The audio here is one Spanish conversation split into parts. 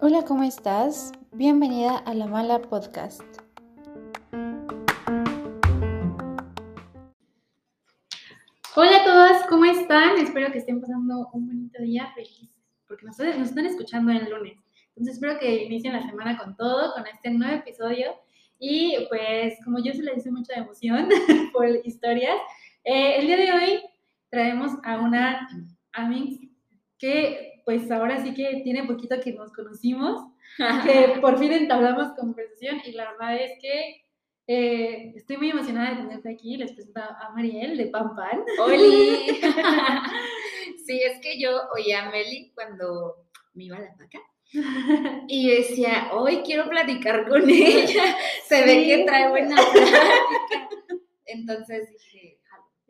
Hola, ¿cómo estás? Bienvenida a La Mala Podcast. Hola a todas, ¿cómo están? Espero que estén pasando un bonito día feliz, porque nos, nos están escuchando el lunes. Entonces espero que inicien la semana con todo, con este nuevo episodio. Y pues como yo se le hice mucha emoción por historias, eh, el día de hoy traemos a una amiga que pues ahora sí que tiene poquito que nos conocimos, que por fin entablamos conversación y la verdad es que eh, estoy muy emocionada de tenerte aquí. Les presento a Mariel de Pan Pan. ¡Holi! sí, es que yo oía a Meli cuando me iba a la vaca. Y decía, hoy quiero platicar con ella. Se ve que trae buena plática. Entonces dije,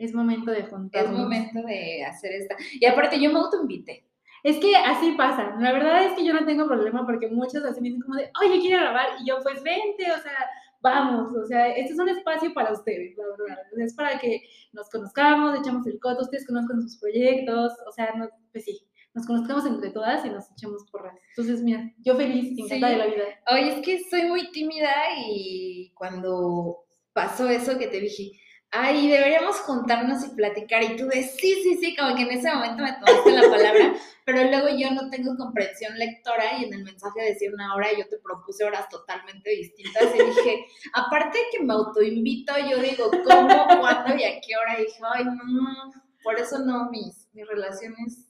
es momento de juntarnos. Es momento de hacer esta. Y aparte, yo me autoinvité. Es que así pasa. La verdad es que yo no tengo problema porque muchos así me dicen como de, oye, quiero grabar. Y yo, pues vente, o sea, vamos. O sea, este es un espacio para ustedes, la verdad. Es para que nos conozcamos, echamos el coto, ustedes conozcan sus proyectos. O sea, no, pues sí, nos conozcamos entre todas y nos echemos porras. Entonces, mira, yo feliz, encantada de la vida. Oye, es que soy muy tímida y cuando pasó eso que te dije, ay, deberíamos juntarnos y platicar. Y tú de sí, sí, sí, como que en ese momento me tomaste la palabra, pero luego yo no tengo comprensión lectora y en el mensaje decía una hora y yo te propuse horas totalmente distintas. Y dije, aparte de que me autoinvito, yo digo, ¿cómo, cuándo y a qué hora? Y dije, ay, no, por eso no, mis, mis relaciones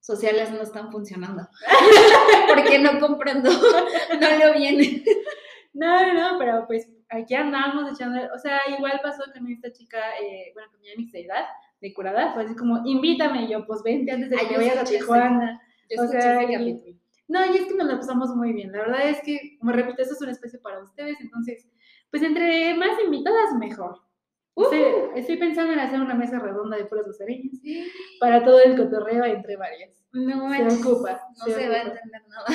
sociales no están funcionando. Porque no comprendo, no lo viene. No, no, pero pues aquí andamos echando, o sea, igual pasó con esta chica, eh, bueno, con mi amiga de edad, de curada, fue así como, invítame, y yo, pues vente antes de que Ay, vayas a Tijuana. o sea, y, no, y es que nos la pasamos muy bien, la verdad es que, como repito, eso es un espacio para ustedes, entonces, pues entre más invitadas, mejor. Estoy, pensando en hacer una mesa redonda de puras lucereñas para todo el cotorreo entre varias. No, se ocupa. No se, va a entender nada.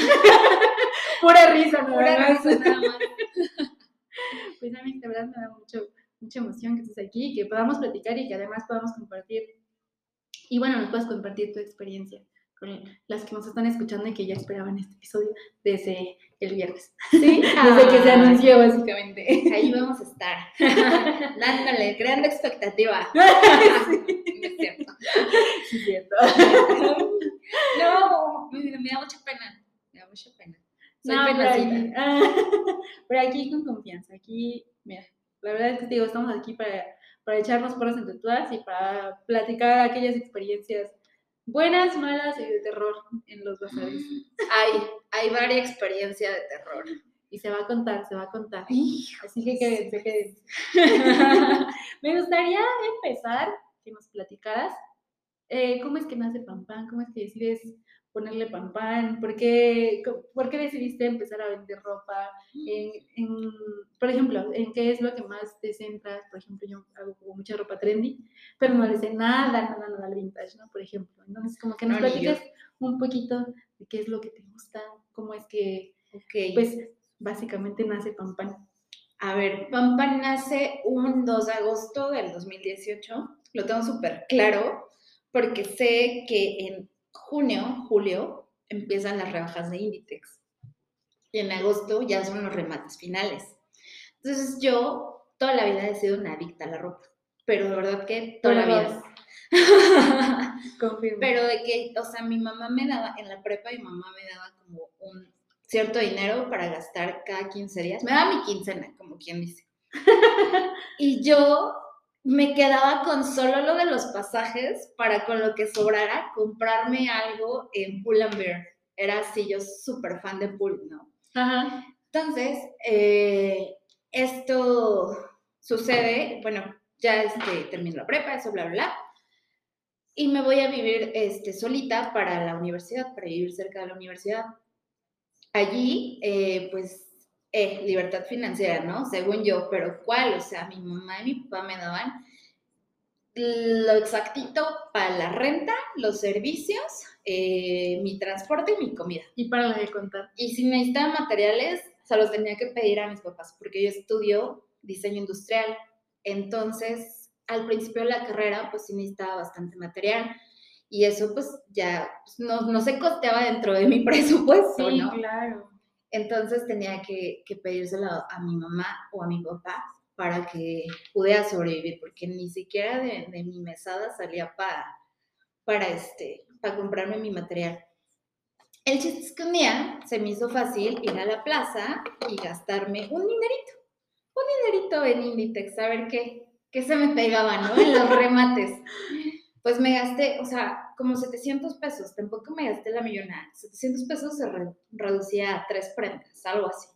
Pura risa, Pura risa nada más. Pues a mí de verdad me da mucho, mucha emoción que estés aquí, que podamos platicar y que además podamos compartir. Y bueno, nos puedas compartir tu experiencia con las que nos están escuchando y que ya esperaban este episodio desde el viernes. Sí, desde que se anunció básicamente. Ahí vamos a estar. Dándole, creando expectativa. sí. es cierto. Sí, es cierto. no, me, da mucha pena. Me da mucha pena. Soy no. Pero, pero aquí con confianza. Aquí, mira, la verdad es que te digo, estamos aquí para, para echarnos porras entre todas y para platicar aquellas experiencias buenas, malas y de terror en los bazares. Hay, hay varias experiencias de terror. Y se va a contar, se va a contar. Así que quédense, quédense. Me gustaría empezar que nos platicaras eh, cómo es que nace Pam Pam, cómo es que decides ponerle pan pan? ¿Por qué, ¿Por qué decidiste empezar a vender ropa? En, en, por ejemplo, ¿en qué es lo que más te centras? Por ejemplo, yo hago como mucha ropa trendy, pero no le sé nada, nada, nada al vintage, ¿no? Por ejemplo. Entonces, como que nos no, platiques un poquito de qué es lo que te gusta, cómo es que, okay. pues, básicamente nace Pan Pan. A ver, Pan Pan nace un 2 de agosto del 2018, lo tengo súper claro, porque sé que en junio, julio, empiezan las rebajas de Inditex. Y en agosto ya son los remates finales. Entonces yo toda la vida he sido una adicta a la ropa. Pero de verdad que toda la vida. Confirmo. Pero de que, o sea, mi mamá me daba, en la prepa mi mamá me daba como un cierto dinero para gastar cada 15 días. Me daba mi quincena, como quien dice. y yo me quedaba con solo lo de los pasajes para con lo que sobrara comprarme algo en Pull and Bear. Era así, yo súper fan de Pull, ¿no? Ajá. Entonces, eh, esto sucede, bueno, ya este, termino la prepa, eso, bla, bla, bla. Y me voy a vivir este, solita para la universidad, para vivir cerca de la universidad. Allí, eh, pues, eh, libertad financiera, ¿no? Según yo, pero ¿cuál? O sea, mi mamá y mi papá me daban lo exactito para la renta, los servicios, eh, mi transporte y mi comida. Y para la de contar. Y si necesitaba materiales, se los tenía que pedir a mis papás, porque yo estudio diseño industrial. Entonces, al principio de la carrera, pues sí necesitaba bastante material. Y eso, pues ya pues, no, no se costeaba dentro de mi presupuesto, Sí, ¿no? claro. Entonces tenía que, que pedírselo a mi mamá o a mi papá para que pudiera sobrevivir, porque ni siquiera de, mi mesada salía para, para, este, para comprarme mi material. El chiste es que un día se me hizo fácil ir a la plaza y gastarme un dinerito, un dinerito en Inditex, a ver qué, qué se me pegaba, ¿no? En los remates. Pues me gasté, o sea, como 700 pesos, tampoco me gasté la millonada. 700 pesos se re- reducía a tres prendas, algo así.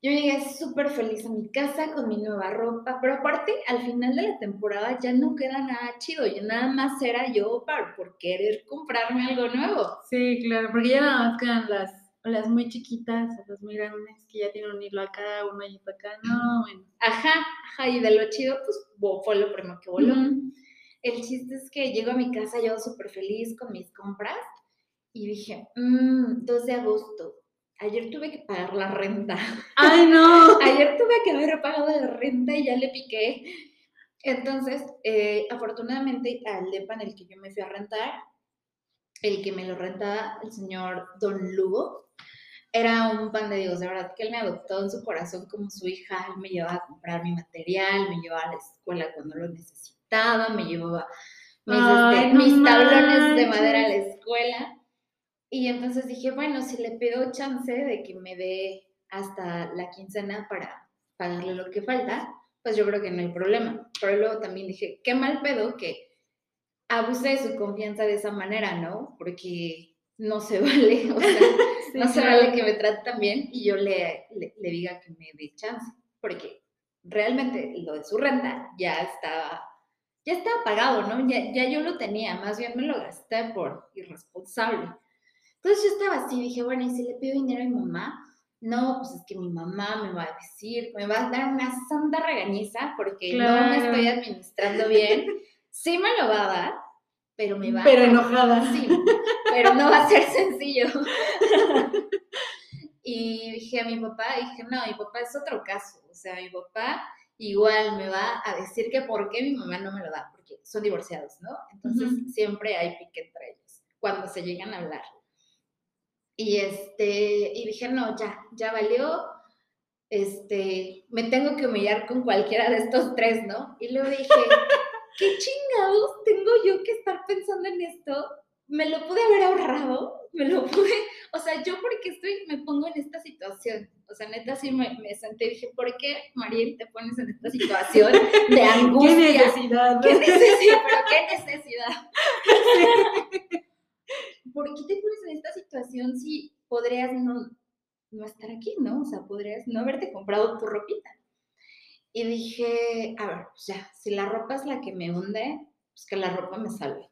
Yo llegué súper feliz a mi casa con mi nueva ropa, pero aparte, al final de la temporada ya no queda nada chido, ya nada más era yo para, por querer comprarme algo nuevo. Sí, claro, porque ya nada más quedan las, las muy chiquitas, las muy grandes, que ya tienen un hilo acá, un hoyito acá. No, bueno. Ajá, ajá, y de lo chido, pues fue lo primero que voló. Ujú. El chiste es que llego a mi casa yo súper feliz con mis compras y dije, mmm, 2 de agosto, ayer tuve que pagar la renta. ¡Ay, no! Ayer tuve que haber pagado la renta y ya le piqué. Entonces, eh, afortunadamente, al depa en el que yo me fui a rentar, el que me lo rentaba, el señor Don Lugo, era un pan de Dios. De verdad que él me adoptó en su corazón como su hija. Él me llevaba a comprar mi material, me llevaba a la escuela cuando lo necesitaba, me llevaba mis, Ay, este, no mis tablones de madera a la escuela. Y entonces dije, bueno, si le pido chance de que me dé hasta la quincena para pagarle lo que falta, pues yo creo que no hay problema. Pero luego también dije, qué mal pedo que abuse de su confianza de esa manera, ¿no? Porque no se vale, o sea, Sí, no se claro. vale que me trate tan bien y yo le, le, le diga que me dé chance, porque realmente lo de su renta ya estaba, ya estaba pagado, ¿no? Ya, ya yo lo tenía, más bien me lo gasté por irresponsable. Entonces yo estaba así, dije, bueno, ¿y si le pido dinero a mi mamá? No, pues es que mi mamá me va a decir, me va a dar una santa regañiza porque no me Claro. estoy administrando bien. Sí me lo va a dar, pero me va Pero a enojada. Sí, pero no va a ser sencillo. y dije a mi papá, dije, no, mi papá es otro caso. O sea, mi papá igual me va a decir que por qué mi mamá no me lo da, porque son divorciados, ¿no? Entonces Ujú. siempre hay pique entre ellos cuando se llegan a hablar. Y este, y dije, no, ya, ya valió. Este, me tengo que humillar con cualquiera de estos tres, ¿no? Y luego dije, ¿qué chingados tengo yo que estar pensando en esto? Me lo pude haber ahorrado, me lo pude, o sea, yo porque estoy, me pongo en esta situación, o sea, neta sí me, me senté y dije, ¿por qué, Mariel, te pones en esta situación de ¿Qué angustia? necesidad? ¿Qué necesidad? ¿Pero qué necesidad? ¿Por qué te pones en esta situación si podrías no, no estar aquí, no? O sea, podrías no haberte comprado tu ropita. Y dije, a ver, pues ya, si la ropa es la que me hunde, pues que la ropa me salve.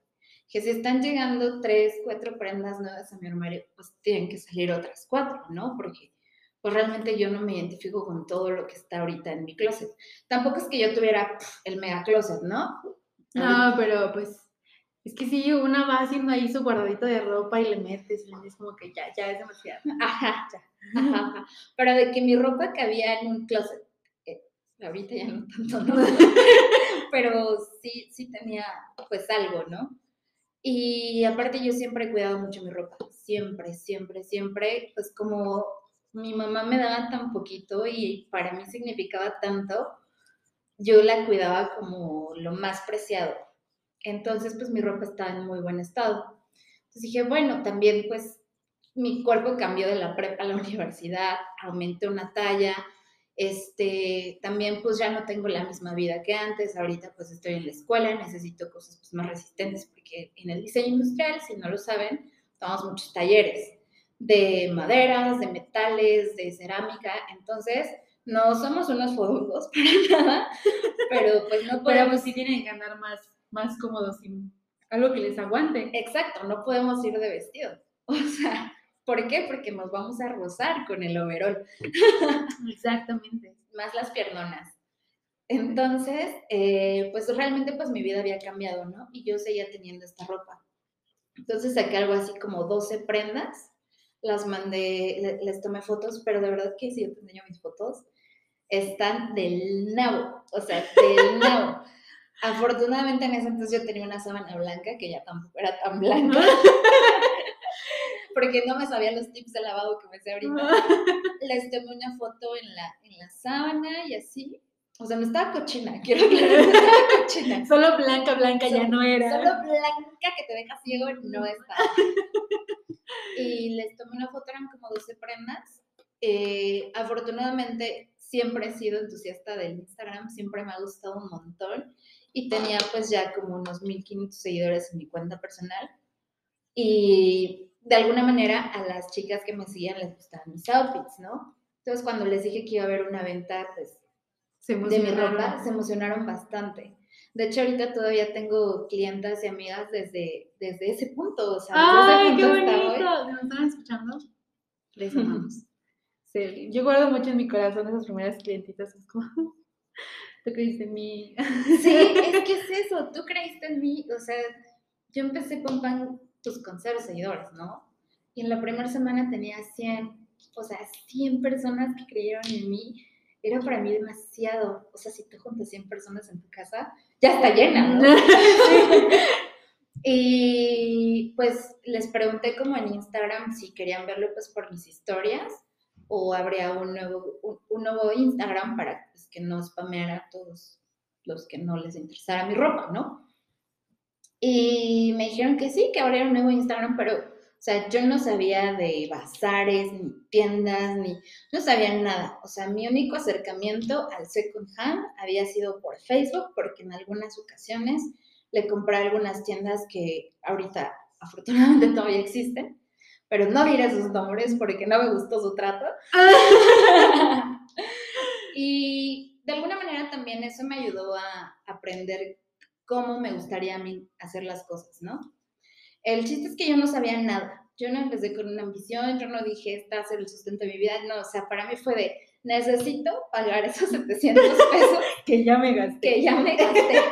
Que si están llegando tres, cuatro prendas nuevas a mi armario, pues tienen que salir otras cuatro, ¿no? Porque pues realmente yo no me identifico con todo lo que está ahorita en mi closet. Tampoco es que yo tuviera el mega closet, ¿no? No, pero pues es que sí, una va haciendo ahí su guardadito de ropa y le metes y dices como que ya, ya es demasiado. Ajá, ya. Ajá, ajá. Pero de que mi ropa cabía en un closet. eh, ahorita ya no tanto, ¿no? Pero sí, sí tenía pues algo, ¿no? Y aparte yo siempre he cuidado mucho mi ropa. Siempre, siempre, siempre. Pues como mi mamá me daba tan poquito y para mí significaba tanto, yo la cuidaba como lo más preciado. Entonces, pues mi ropa estaba en muy buen estado. Entonces dije, bueno, también pues mi cuerpo cambió de la prepa a la universidad, aumenté una talla, este, también pues ya no tengo la misma vida que antes, ahorita pues estoy en la escuela, necesito cosas pues más resistentes porque en el diseño industrial, si no lo saben, tomamos muchos talleres de maderas, de metales, de cerámica, entonces no somos unos fodongos para nada, pero pues no Pero podemos pues sí tienen que andar más, más cómodos sin algo que les aguante. Exacto, no podemos ir de vestido. O sea, ¿por qué? Porque nos vamos a rozar con el overol, Exactamente. más las piernonas. Entonces, eh, pues realmente pues mi vida había cambiado, ¿no? Y yo seguía teniendo esta ropa. Entonces saqué algo así como 12 prendas, las mandé, le- les tomé fotos, pero de verdad que si yo te enseño mis fotos, están del nabo, o sea, del nabo. Afortunadamente en ese entonces yo tenía una sábana blanca que ya tampoco era tan blanca. Porque no me sabía los tips de lavado que me sé ahorita. Les tomé una foto en la, en la sábana y así. O sea, me estaba cochina, quiero aclarar, me estaba cochina. Solo blanca, blanca ya no era. Solo blanca que te deja ciego no estaba. Y les tomé una foto, eran como 12 prendas. Eh, afortunadamente siempre he sido entusiasta del Instagram, siempre me ha gustado un montón. Y tenía pues ya como unos 1500 seguidores en mi cuenta personal. Y de alguna manera a las chicas que me seguían les gustaban mis outfits, ¿no? Entonces cuando les dije que iba a haber una venta, pues de mi ropa se emocionaron bastante. De hecho, ahorita todavía tengo clientas y amigas desde, desde ese punto. O sea, ¡Ay, desde qué ese punto hasta hoy. bonito! ¿Me están escuchando? Les amamos. Sí, yo guardo mucho en mi corazón esas primeras clientitas. Es como, tú creíste en mí. Sí, es que es eso. Tú creíste en mí. O sea, yo empecé con pan pues, con cero seguidores, ¿no? Y en la primera semana tenía 100, o sea, 100 personas que creyeron en mí. Era para mí demasiado. O sea, si tú juntas 100 personas en tu casa, ya está llena, ¿no? Y pues les pregunté como en Instagram si querían verlo pues por mis historias o habría un nuevo, un, un nuevo Instagram para pues, que no spameara a todos los que no les interesara mi ropa, ¿no? Y me dijeron que sí, que habría un nuevo Instagram, pero, o sea, yo no sabía de bazares, ni tiendas, ni, no sabía nada. O sea, mi único acercamiento al second hand había sido por Facebook, porque en algunas ocasiones le compré a algunas tiendas que ahorita afortunadamente todavía existen, pero no diré sus nombres porque no me gustó su trato. y de alguna manera también eso me ayudó a aprender cómo me gustaría a mí hacer las cosas, ¿no? El chiste es que yo no sabía nada. Yo no empecé con una ambición, yo no dije, esta ser el sustento de mi vida. No, o sea, para mí fue de, necesito pagar esos 700 pesos que ya me gasté. que ya me gasté.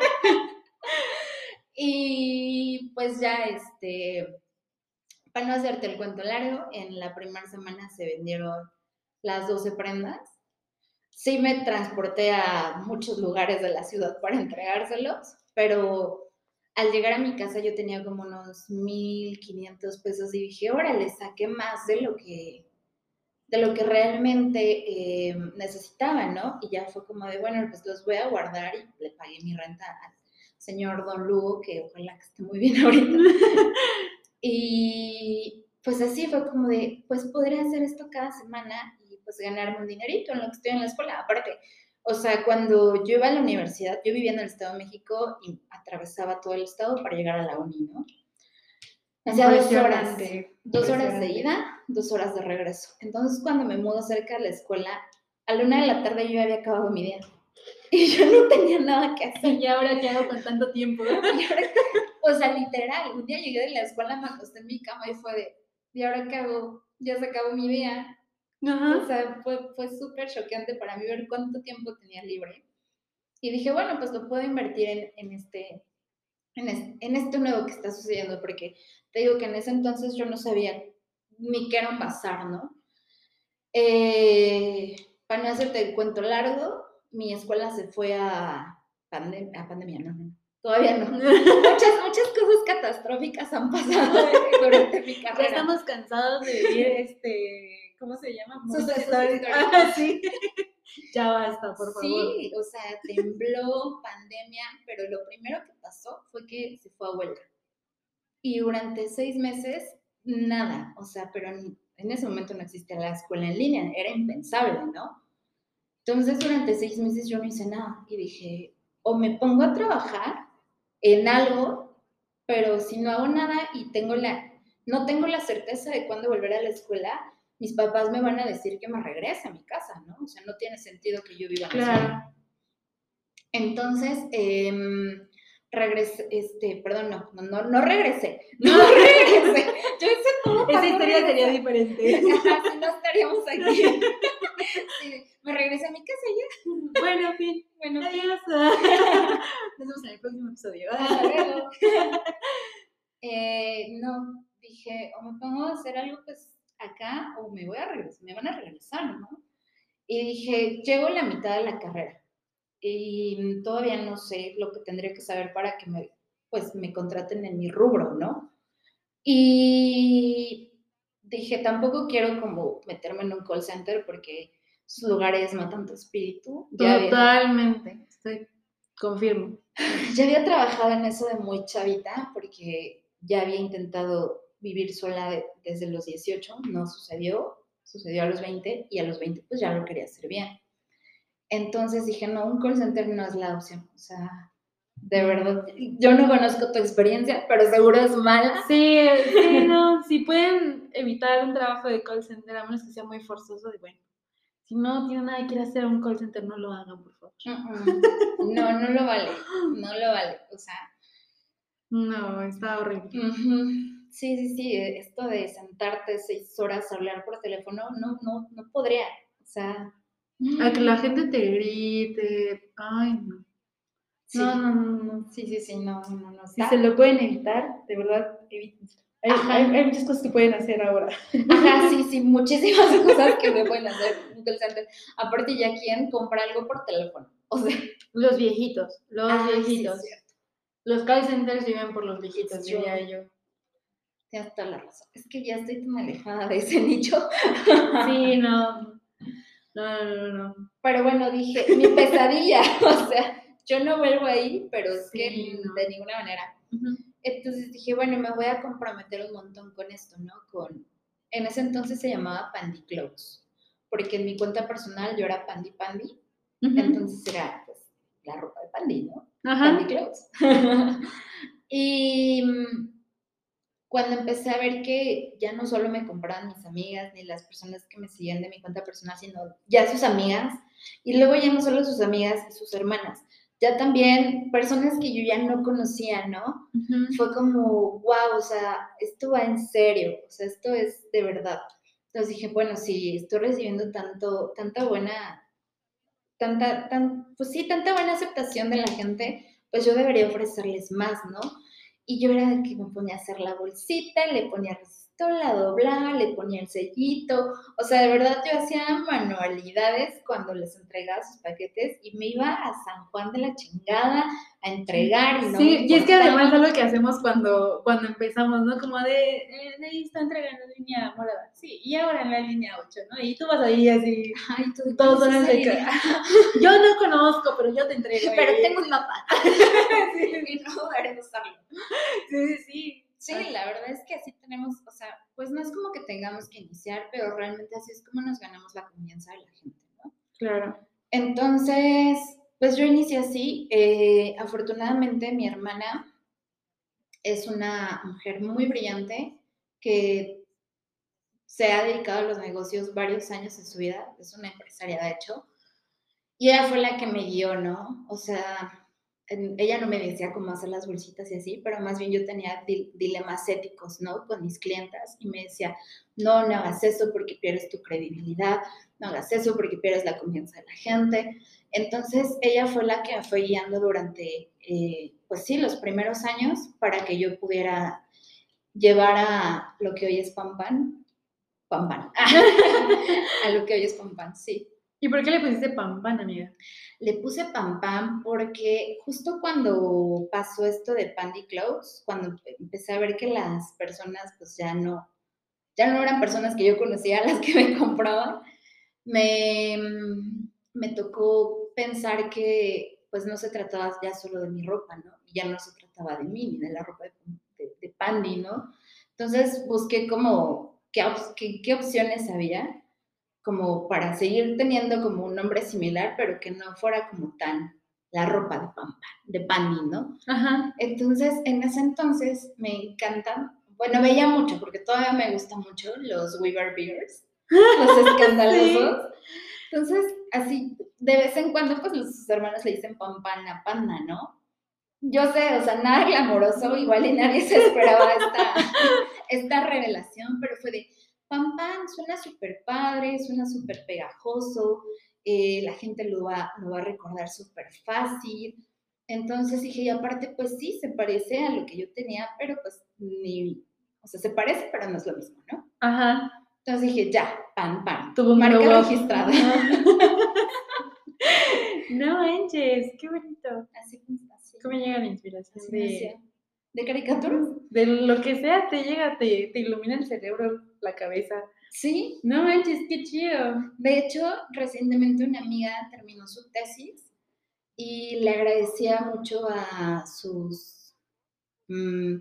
y pues ya, este, para no hacerte el cuento largo, en la primera semana se vendieron las 12 prendas. Sí me transporté a muchos lugares de la ciudad para entregárselos, pero al llegar a mi casa yo tenía como unos 1.500 pesos y dije, órale, saqué más de lo que, de lo que realmente eh, necesitaba, ¿no? Y ya fue como de, bueno, pues los voy a guardar y le pagué mi renta al señor Don Lugo, que ojalá que esté muy bien ahorita. y pues así fue como de, pues podría hacer esto cada semana y pues ganarme un dinerito en lo que estoy en la escuela. Aparte, o sea, cuando yo iba a la universidad, yo vivía en el Estado de México y atravesaba todo el estado para llegar a la uni, ¿no? Hacía dos horas, dos horas de ida, dos horas de regreso. Entonces, cuando me mudo cerca de la escuela, a la una de la tarde yo ya había acabado mi día. Y yo no tenía nada que hacer. ¿Y ahora qué hago con tanto tiempo? Ahora, o sea, literal, un día llegué de la escuela, me acosté en mi cama y fue de, ¿y ahora qué hago? Ya se acabó mi día. O Ajá. sea, fue, fue súper choqueante para mí ver cuánto tiempo tenía libre. Y dije, bueno, pues lo puedo invertir en, en este, en, es- en esto nuevo que está sucediendo, porque te digo que en ese entonces yo no sabía ni qué era un bazar, ¿no? Eh, para no hacerte el cuento largo, mi escuela se fue a, pandem- a pandemia, no, no, todavía no. Muchas, muchas cosas catastróficas han pasado durante mi Ya carrera. estamos cansados de vivir este, ¿cómo se llama? Históricos. históricos. Ah, sí. Ya basta, por favor. Sí, o sea, tembló, pandemia, pero lo primero que pasó fue que se fue a huelga. Y durante seis meses, nada, o sea, pero en, en ese momento no existía la escuela en línea, era impensable, ¿no? Entonces, durante seis meses yo no hice nada y dije, o me pongo a trabajar en algo, pero si no hago nada y tengo la, no tengo la certeza de cuándo volver a la escuela, mis papás me van a decir que me regrese a mi casa, ¿no? O sea, no tiene sentido que yo viva en la ciudad. Claro. Entonces, em, regresé, este, perdón, no, no, no, no regresé, no regresé. Yo hice todo para Esa historia sería diferente. Ajá, si no estaríamos aquí. Sí, me regresé a mi casa ya. bueno, en fin. Bueno, Adiós. Nos vemos en el próximo episodio. hasta luego. Eh, no, dije, o me pongo a hacer algo pues acá o me voy a regresar, me van a regresar, ¿no? Y dije, llego a la mitad de la carrera. y todavía no sé lo que tendría que saber para que me, pues, me contraten en mi rubro, ¿no? Y dije, tampoco quiero como meterme en un call center porque esos lugares matan tu espíritu. Ya había- Totalmente, estoy, confirmo. ya había trabajado en eso de muy chavita porque ya había intentado vivir sola de- desde los 18, no sucedió, sucedió a los 20 y a los 20 pues ya lo quería hacer bien. Entonces dije, no, un call center no es la opción, o sea, de verdad, yo no conozco tu experiencia, pero seguro es mala. Sí, sí, no, si pueden evitar un trabajo de call center, a menos que sea muy forzoso, y bueno, si no tienen nada que hacer un call center, no lo hagan, por favor. Mm-mm. No, no lo vale, no lo vale, o sea, No, está horrible. ujú. Sí, sí, sí, esto de sentarte seis horas a hablar por teléfono, no, no, no podría, o sea... A que la gente te grite, ay, no. Sí. No, no, no, no. Sí, sí, sí, no, no, no. Si se lo pueden evitar, de verdad, evítenlo. Hay, hay- hay muchas cosas que pueden hacer ahora. Ajá, sí, sí, muchísimas cosas que se pueden hacer. Aparte, ya quién compra algo por teléfono. O sea, Los viejitos, los sí, viejitos. cierto. los call centers viven por los viejitos, diría yo. Tienes toda la razón. Es que ya estoy tan alejada de ese nicho. Sí, no. No, no, no, no. Pero bueno, dije, mi pesadilla, o sea, yo no vuelvo ahí, pero es Sí, que no. de ninguna manera. Entonces dije, bueno, me voy a comprometer un montón con esto, ¿no? Con, en ese entonces se llamaba Pandy Clothes, porque en mi cuenta personal yo era Pandy Pandy, entonces era pues la ropa de Pandy, ¿no? Ajá. Pandy Clothes. y mm, cuando empecé a ver que ya no solo me compraban mis amigas ni las personas que me seguían de mi cuenta personal, sino ya sus amigas, y luego ya no solo sus amigas y sus hermanas, ya también personas que yo ya no conocía, ¿no? Ujú. fue como, wow, o sea, esto va en serio, o sea, esto es de verdad. Entonces dije, bueno, si estoy recibiendo tanto, tanta buena, tanta, tan, pues sí, tanta buena aceptación de la gente, pues yo debería ofrecerles más, ¿no? Y yo era de que me ponía a hacer la bolsita, le ponía resistor, la doblaba, le ponía el sellito, o sea, de verdad yo hacía manualidades cuando les entregaba sus paquetes y me iba a San Juan de la chingada a entregar y no me Sí, y es que además es lo que hacemos cuando, cuando empezamos, ¿no? Como de, eh, de ahí está entregando línea morada. Sí, y ahora en la línea 8, ¿no? Y tú vas ahí así, Ay, tú todos son de línea? yo no conozco, pero yo te entrego. Pero ahí". tengo un mapa. sí, y no en usarlo. sí, sí, sí. La verdad es que así tenemos, o sea, pues no es como que tengamos que iniciar, pero realmente así es como nos ganamos la confianza de la gente, ¿no? Claro. Entonces, pues yo inicié así. eh, afortunadamente, mi hermana es una mujer muy brillante que se ha dedicado a los negocios varios años en su vida. Es una empresaria, de hecho. Y ella fue la que me guió, ¿no? O sea, ella no me decía cómo hacer las bolsitas y así, pero más bien yo tenía dil- dilemas éticos, ¿no? Con mis clientas y me decía, no, no hagas eso porque pierdes tu credibilidad, no hagas eso porque pierdes la confianza de la gente. Entonces, ella fue la que me fue guiando durante, eh, pues sí, los primeros años para que yo pudiera llevar a lo que hoy es Pan Pan, Pan Pan, a lo que hoy es Pan Pan, sí. ¿Y por qué le pusiste pan pan, amiga? Le puse Pam Pam porque justo cuando pasó esto de Pandy Clothes, cuando empecé a ver que las personas pues ya no, ya no eran personas que yo conocía las que me compraban, me, me tocó pensar que pues no se trataba ya solo de mi ropa, ¿no? Ya no se trataba de mí ni de la ropa de, de- de Pandy, ¿no? Entonces busqué como qué, qué- qué opciones había como para seguir teniendo como un nombre similar, pero que no fuera como tan la ropa de Pampa, de Pandy, ¿no? Ajá. Entonces, en ese entonces me encantan, bueno, veía mucho, porque todavía me gustan mucho los Weaver Bears, los escandalosos. Entonces, así, de vez en cuando, pues los sus hermanos le dicen Pampan a Panda, ¿no? Yo sé, o sea, nada glamoroso, igual y nadie se esperaba esta, esta revelación, pero fue de, Pam Pam, suena súper padre, suena súper pegajoso, eh, la gente lo va, lo va a recordar súper fácil. Entonces dije, y aparte, pues sí, se parece a lo que yo tenía, pero pues ni, o sea, se parece, pero no es lo mismo, ¿no? Ajá. Entonces dije, ya, Pam Pam, Tuvo un marca logo. registrada. No manches, qué bonito. Así, así. ¿Cómo llega la inspiración así de. ¿De caricaturas? de lo que sea? Te llega, te, te ilumina el cerebro, la cabeza. Sí. No manches, qué chido. De hecho, recientemente una amiga terminó su tesis y le agradecía mucho a sus, mm,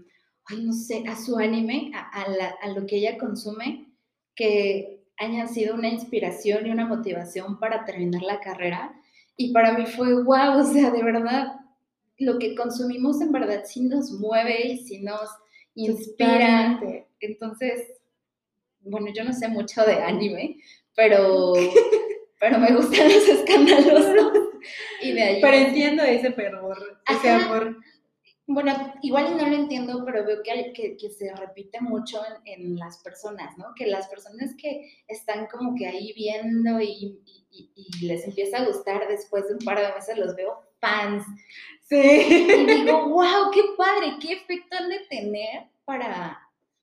ay, no sé, a su anime, a, a la- a lo que ella consume, que hayan sido una inspiración y una motivación para terminar la carrera. Y para mí fue wow, o sea, de verdad, lo que consumimos en verdad sí nos mueve y sí nos inspira. Totalmente. Entonces, bueno, yo no sé mucho de anime, pero, pero me gustan los escandalosos. Y de ahí. Pero entiendo ese fervor, ese amor. Bueno, igual no lo entiendo, pero veo que, que, que se repite mucho en, en las personas, ¿no? Que las personas que están como que ahí viendo y, y- y- y les empieza a gustar después de un par de meses, los veo fans. Sí. Y digo, wow, qué padre, qué efecto han de tener para,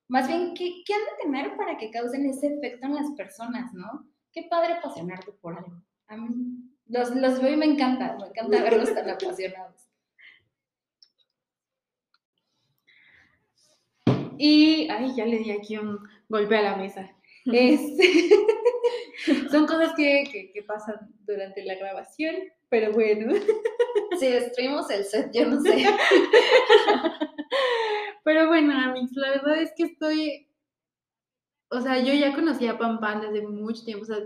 más bien, ¿qué, qué han de tener para que causen ese efecto en las personas, ¿no? Qué padre apasionarte por algo. A mí los, los veo y me encanta, me encanta verlos tan apasionados. Y, ay, ya le di aquí un golpe a la mesa. Este, son cosas que, que- que pasan durante la grabación, pero bueno. Si destruimos el set, yo no sé. Pero bueno, Amix, la verdad es que estoy, o sea, yo ya conocía a Pan Pan desde mucho tiempo, o sea,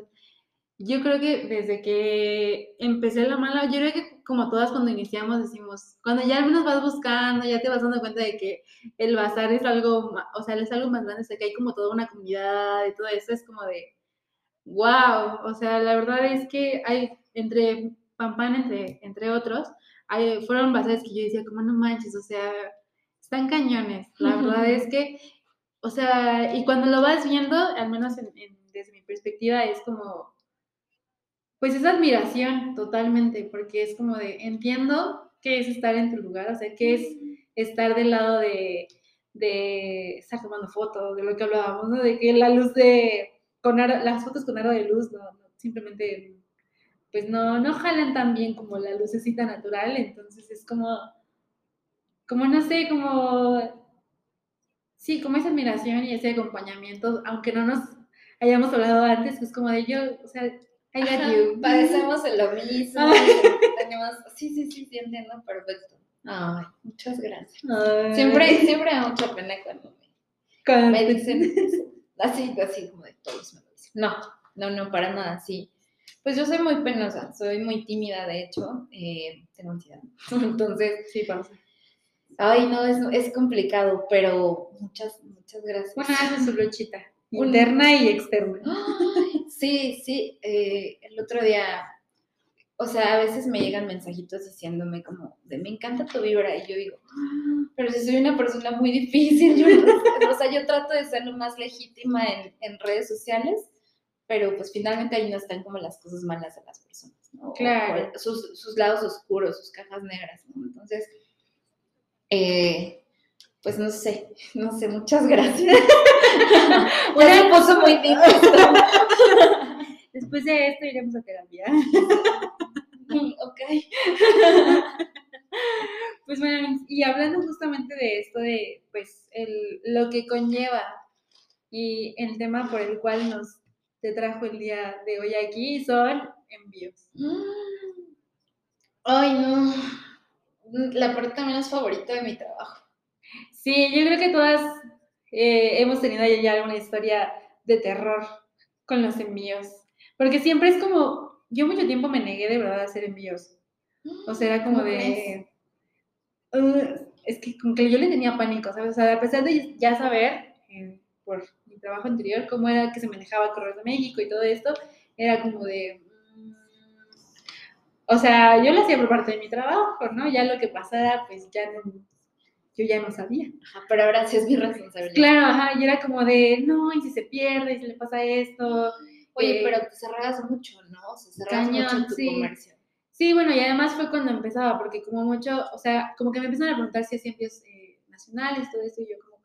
yo creo que desde que empecé la mala, yo creo que como todas cuando iniciamos decimos, cuando ya al menos vas buscando, ya te vas dando cuenta de que el bazar es algo, o sea, es algo más grande, o sea, que hay como toda una comunidad y todo eso, es como de, wow, o sea, la verdad es que hay, entre Pan Pan, entre, entre otros, hay, fueron bazares que yo decía, como no manches, o sea, están cañones. La verdad es que, o sea, y cuando lo vas viendo, al menos en- en- desde mi perspectiva, es como, pues es admiración totalmente, porque es como de, entiendo qué es estar en tu lugar, o sea, qué es estar del lado de, de estar tomando fotos, de lo que hablábamos, ¿no? De que la luz de, con aro- las fotos con aro de luz, no, no, simplemente, pues no, no jalan tan bien como la lucecita natural, entonces es como, como no sé, como, sí, como esa admiración y ese acompañamiento, aunque no nos hayamos hablado antes, pues como de yo, o sea, I got Ajá, you. Padecemos de lo mismo. Tenemos, sí, sí, sí, sí, entiendo, perfecto. Ay, muchas gracias. Ay. Siempre, siempre da mucha pena cuando me, me dicen así, así como de todos me lo dicen. No, no, no, para nada, sí. Pues yo soy muy penosa, soy muy tímida, de hecho, eh, tengo ansiedad. Entonces, Sí, pasa. ay, no, es, es complicado, pero muchas, muchas gracias. Una hace su luchita, interna y externa. Ay, Sí, sí, eh, el otro día, o sea, a veces me llegan mensajitos diciéndome como, de me encanta tu vibra, y yo digo, "Ah, pero si soy una persona muy difícil, yo no sé". o sea, yo trato de ser lo más legítima en, en redes sociales, pero pues finalmente ahí no están como las cosas malas de las personas, ¿no? Claro. o sus, sus lados oscuros, sus cajas negras, ¿no? Entonces, eh, pues no sé, no sé, muchas gracias. se puso muy esto. Después de esto iremos a terapia. ok. Pues bueno, y hablando justamente de esto, de pues el, lo que conlleva y el tema por el cual nos te trajo el día de hoy aquí son envíos. Ay, no. La parte menos favorita de mi trabajo. Sí, yo creo que todas eh, hemos tenido ya alguna historia de terror con los envíos, porque siempre es como, yo mucho tiempo me negué de verdad a hacer envíos, o sea, era como ¿Cómo de, "Uh", es que como que yo le tenía pánico, ¿sabes? O sea, a pesar de ya saber eh, por mi trabajo anterior cómo era que se manejaba Correos de México y todo esto, era como de, mm, o sea, yo lo hacía por parte de mi trabajo, ¿no? Ya lo que pasara, pues ya no, yo ya no sabía. Ajá, pero ahora sí es mi responsabilidad. Claro, ajá, y era como de, no, y si se pierde, y si le pasa esto. Oye, eh, pero te cerrabas mucho, ¿no? O sea, cerrabas Cañón, mucho tu sí. comercio. Sí, bueno, y además fue cuando empezaba, porque como mucho, o sea, como que me empezaron a preguntar si hacía envíos eh, nacionales, todo esto, y yo como,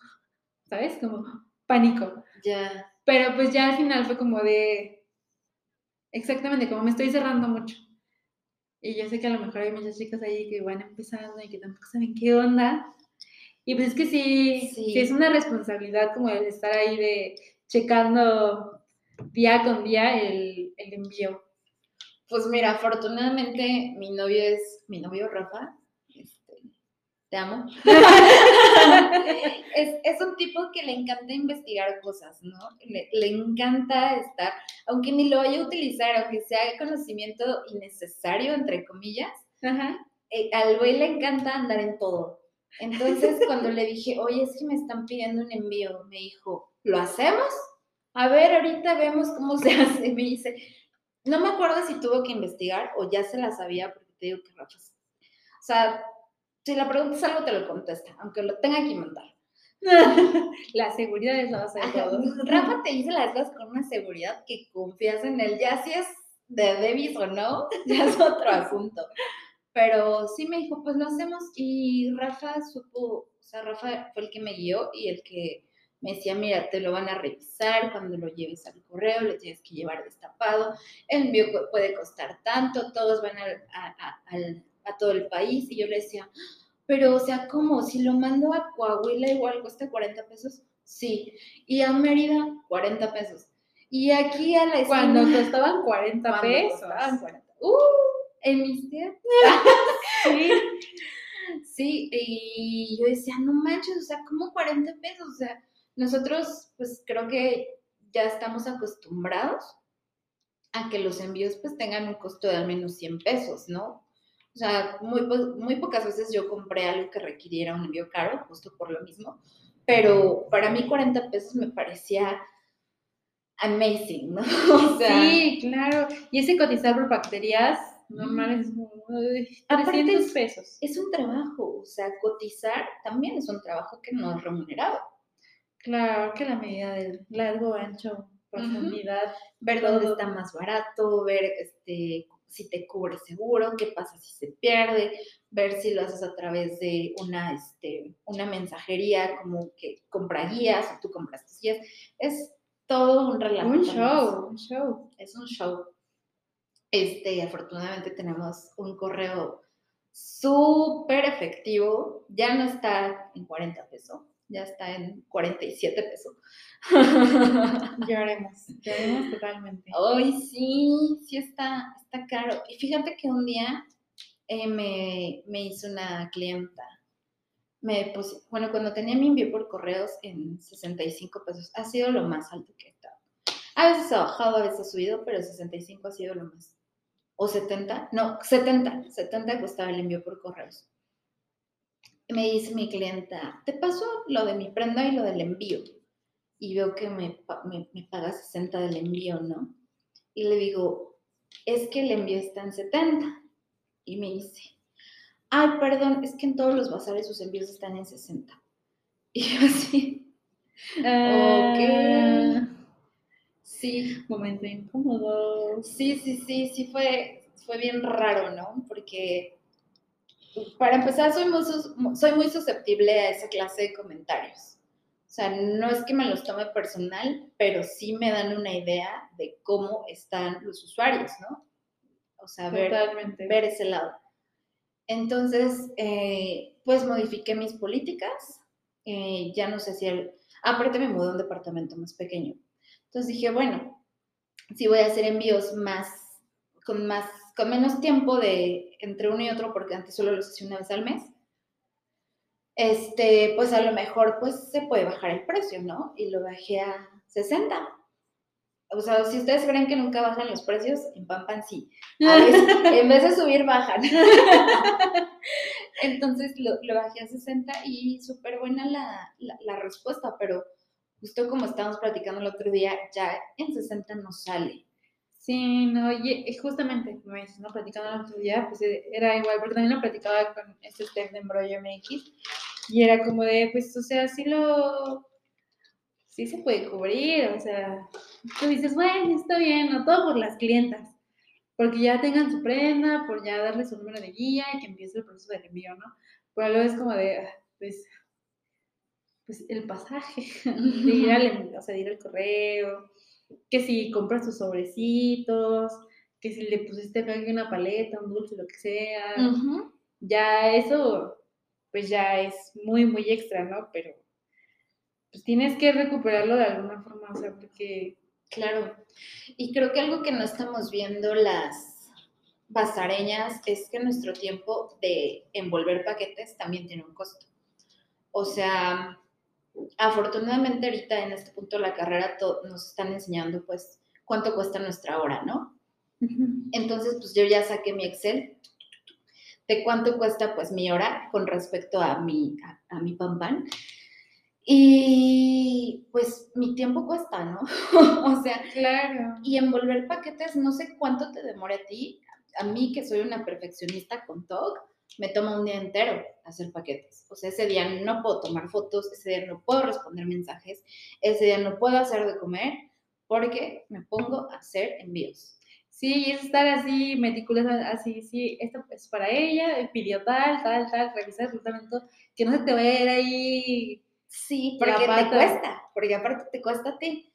¿sabes? Como pánico. Ya. Pero pues ya al final fue como de, exactamente, como me estoy cerrando mucho. Y yo sé que a lo mejor hay muchas chicas ahí que van empezando y que tampoco saben qué onda. Y pues es que sí, Sí. sí, es una responsabilidad como el estar ahí de checando día con día el, el envío. Pues mira, afortunadamente mi novio es, mi novio Rafa, te amo. es, es un tipo que le encanta investigar cosas, ¿no? Le, le encanta estar, aunque ni lo vaya a utilizar, aunque sea conocimiento innecesario, entre comillas, Ajá. eh, al güey le encanta andar en todo. Entonces, cuando le dije, oye, es que me están pidiendo un envío, me dijo, ¿lo hacemos? A ver, ahorita vemos cómo se hace. Me dice, no me acuerdo si tuvo que investigar o ya se la sabía, porque te digo que Rafa, o sea, si la preguntas algo te lo contesta, aunque lo tenga que inventar. La seguridad es la base de todo. Rafa te dice las cosas con una seguridad que confías en él, ya si es de Davis o no, ya es otro asunto. Pero sí me dijo, pues lo hacemos y Rafa supo, o sea, Rafa fue el que me guió y el que me decía, mira, te lo van a revisar cuando lo lleves al correo, lo tienes que llevar destapado, el envío pu- puede costar tanto, todos van a, a todo el país y yo le decía, pero o sea, ¿cómo? Si lo mando a Coahuila igual cuesta 40 pesos, sí, y a Mérida 40 pesos. Y aquí a la Cuando esquina- costaban 40 cuando pesos. costaban 40. Uh, en mis tiempos. Sí. Sí, y yo decía, no manches, o sea, ¿cómo 40 pesos? O sea, nosotros, pues creo que ya estamos acostumbrados a que los envíos pues tengan un costo de al menos 100 pesos, ¿no? O sea, muy, muy pocas veces yo compré algo que requiriera un envío caro, justo por lo mismo, pero para mí 40 pesos me parecía amazing, ¿no? O sea, Sí, claro. Y ese cotizar por bacterias normal es uy, Aparte 300 es- pesos. es un trabajo, o sea, cotizar también es un trabajo que no es remunerado. Claro que la medida del largo, ancho, profundidad. ver dónde está más barato, ver este, si te cubre seguro, qué pasa si se pierde, ver si lo haces a través de una, este, una mensajería como que compra guías o tú compras tus guías. Es todo un relajo. Un show, un show. Es un show. Este, afortunadamente tenemos un correo súper efectivo. Ya no está en 40 pesos, ya está en 47 pesos. Lloremos, lloremos totalmente. Ay, sí, sí está, está caro. Y fíjate que un día eh, me, me hizo una clienta. Me puse, bueno, cuando tenía mi envío por correos en 65 pesos, ha sido lo más alto que he estado. A veces ha bajado, a veces ha subido, pero 65 ha sido lo más. ¿O 70? No, 70. 70 costaba el envío por correos. Me dice mi clienta, te paso lo de mi prenda y lo del envío y veo que me, me, me paga 60 del envío, ¿no? Y le digo, es que el envío está en 70. Y me dice, ay, perdón, es que en todos los bazares sus envíos están en 60. Y yo así, Ah, sí, Momento incómodo. sí, sí, sí, sí fue, fue bien raro, ¿no? Porque para empezar soy muy, soy muy susceptible a esa clase de comentarios. O sea, no es que me los tome personal, pero sí me dan una idea de cómo están los usuarios, ¿no? O sea, ver, ver ese lado. Entonces, eh, pues modifiqué mis políticas. eh, ya no sé si el... Aparte me mudé a un departamento más pequeño. Entonces dije, bueno, si voy a hacer envíos más, con más, con menos tiempo de entre uno y otro, porque antes solo los hacía una vez al mes, este, pues a lo mejor pues se puede bajar el precio, ¿no? Y lo bajé a 60. O sea, si ustedes creen que nunca bajan los precios, en Pan Pan sí. A veces, en vez de subir, bajan. Entonces lo, lo bajé a 60 y súper buena la, la, la respuesta, pero justo como estábamos platicando el otro día, ya en 60 no sale. Sí, no, y justamente, como dices, ¿no? Platicando el otro día, pues eh, era igual, porque también lo platicaba con este Steph de Embrollo MX, y era como de, pues, o sea, sí lo, sí se puede cubrir, o sea, tú dices, bueno, está bien, no todo por las clientas, porque ya tengan su prenda, por ya darle su número de guía y que empiece el proceso del envío, ¿no? Pero luego es como de, ah, pues, pues el pasaje, de ir al, o sea, de ir al correo, que si compras tus sobrecitos, que si le pusiste una paleta, un dulce, lo que sea, ya eso, pues ya es muy, muy extra, ¿no? Pero pues tienes que recuperarlo de alguna forma, o sea, porque Claro. Y creo que algo que no estamos viendo las basareñas es que nuestro tiempo de envolver paquetes también tiene un costo. O sea, afortunadamente ahorita en este punto de la carrera nos están enseñando pues cuánto cuesta nuestra hora, ¿no? Entonces, pues yo ya saqué mi Excel de cuánto cuesta pues mi hora con respecto a mi, a, a mi pan pan. Y pues mi tiempo cuesta, ¿no? o sea, Claro. y envolver paquetes, no sé cuánto te demore a ti. A mí, que soy una perfeccionista con TOC, me toma un día entero hacer paquetes. O sea, ese día no puedo tomar fotos, ese día no puedo responder mensajes, ese día no puedo hacer de comer porque me pongo a hacer envíos. Sí, y es estar así, meticulosa, así, sí, esto es para ella, pidió tal, tal, tal, revisar absolutamente todo, que no se te vaya a ir ahí. Sí, porque te cuesta, porque aparte te cuesta a ti.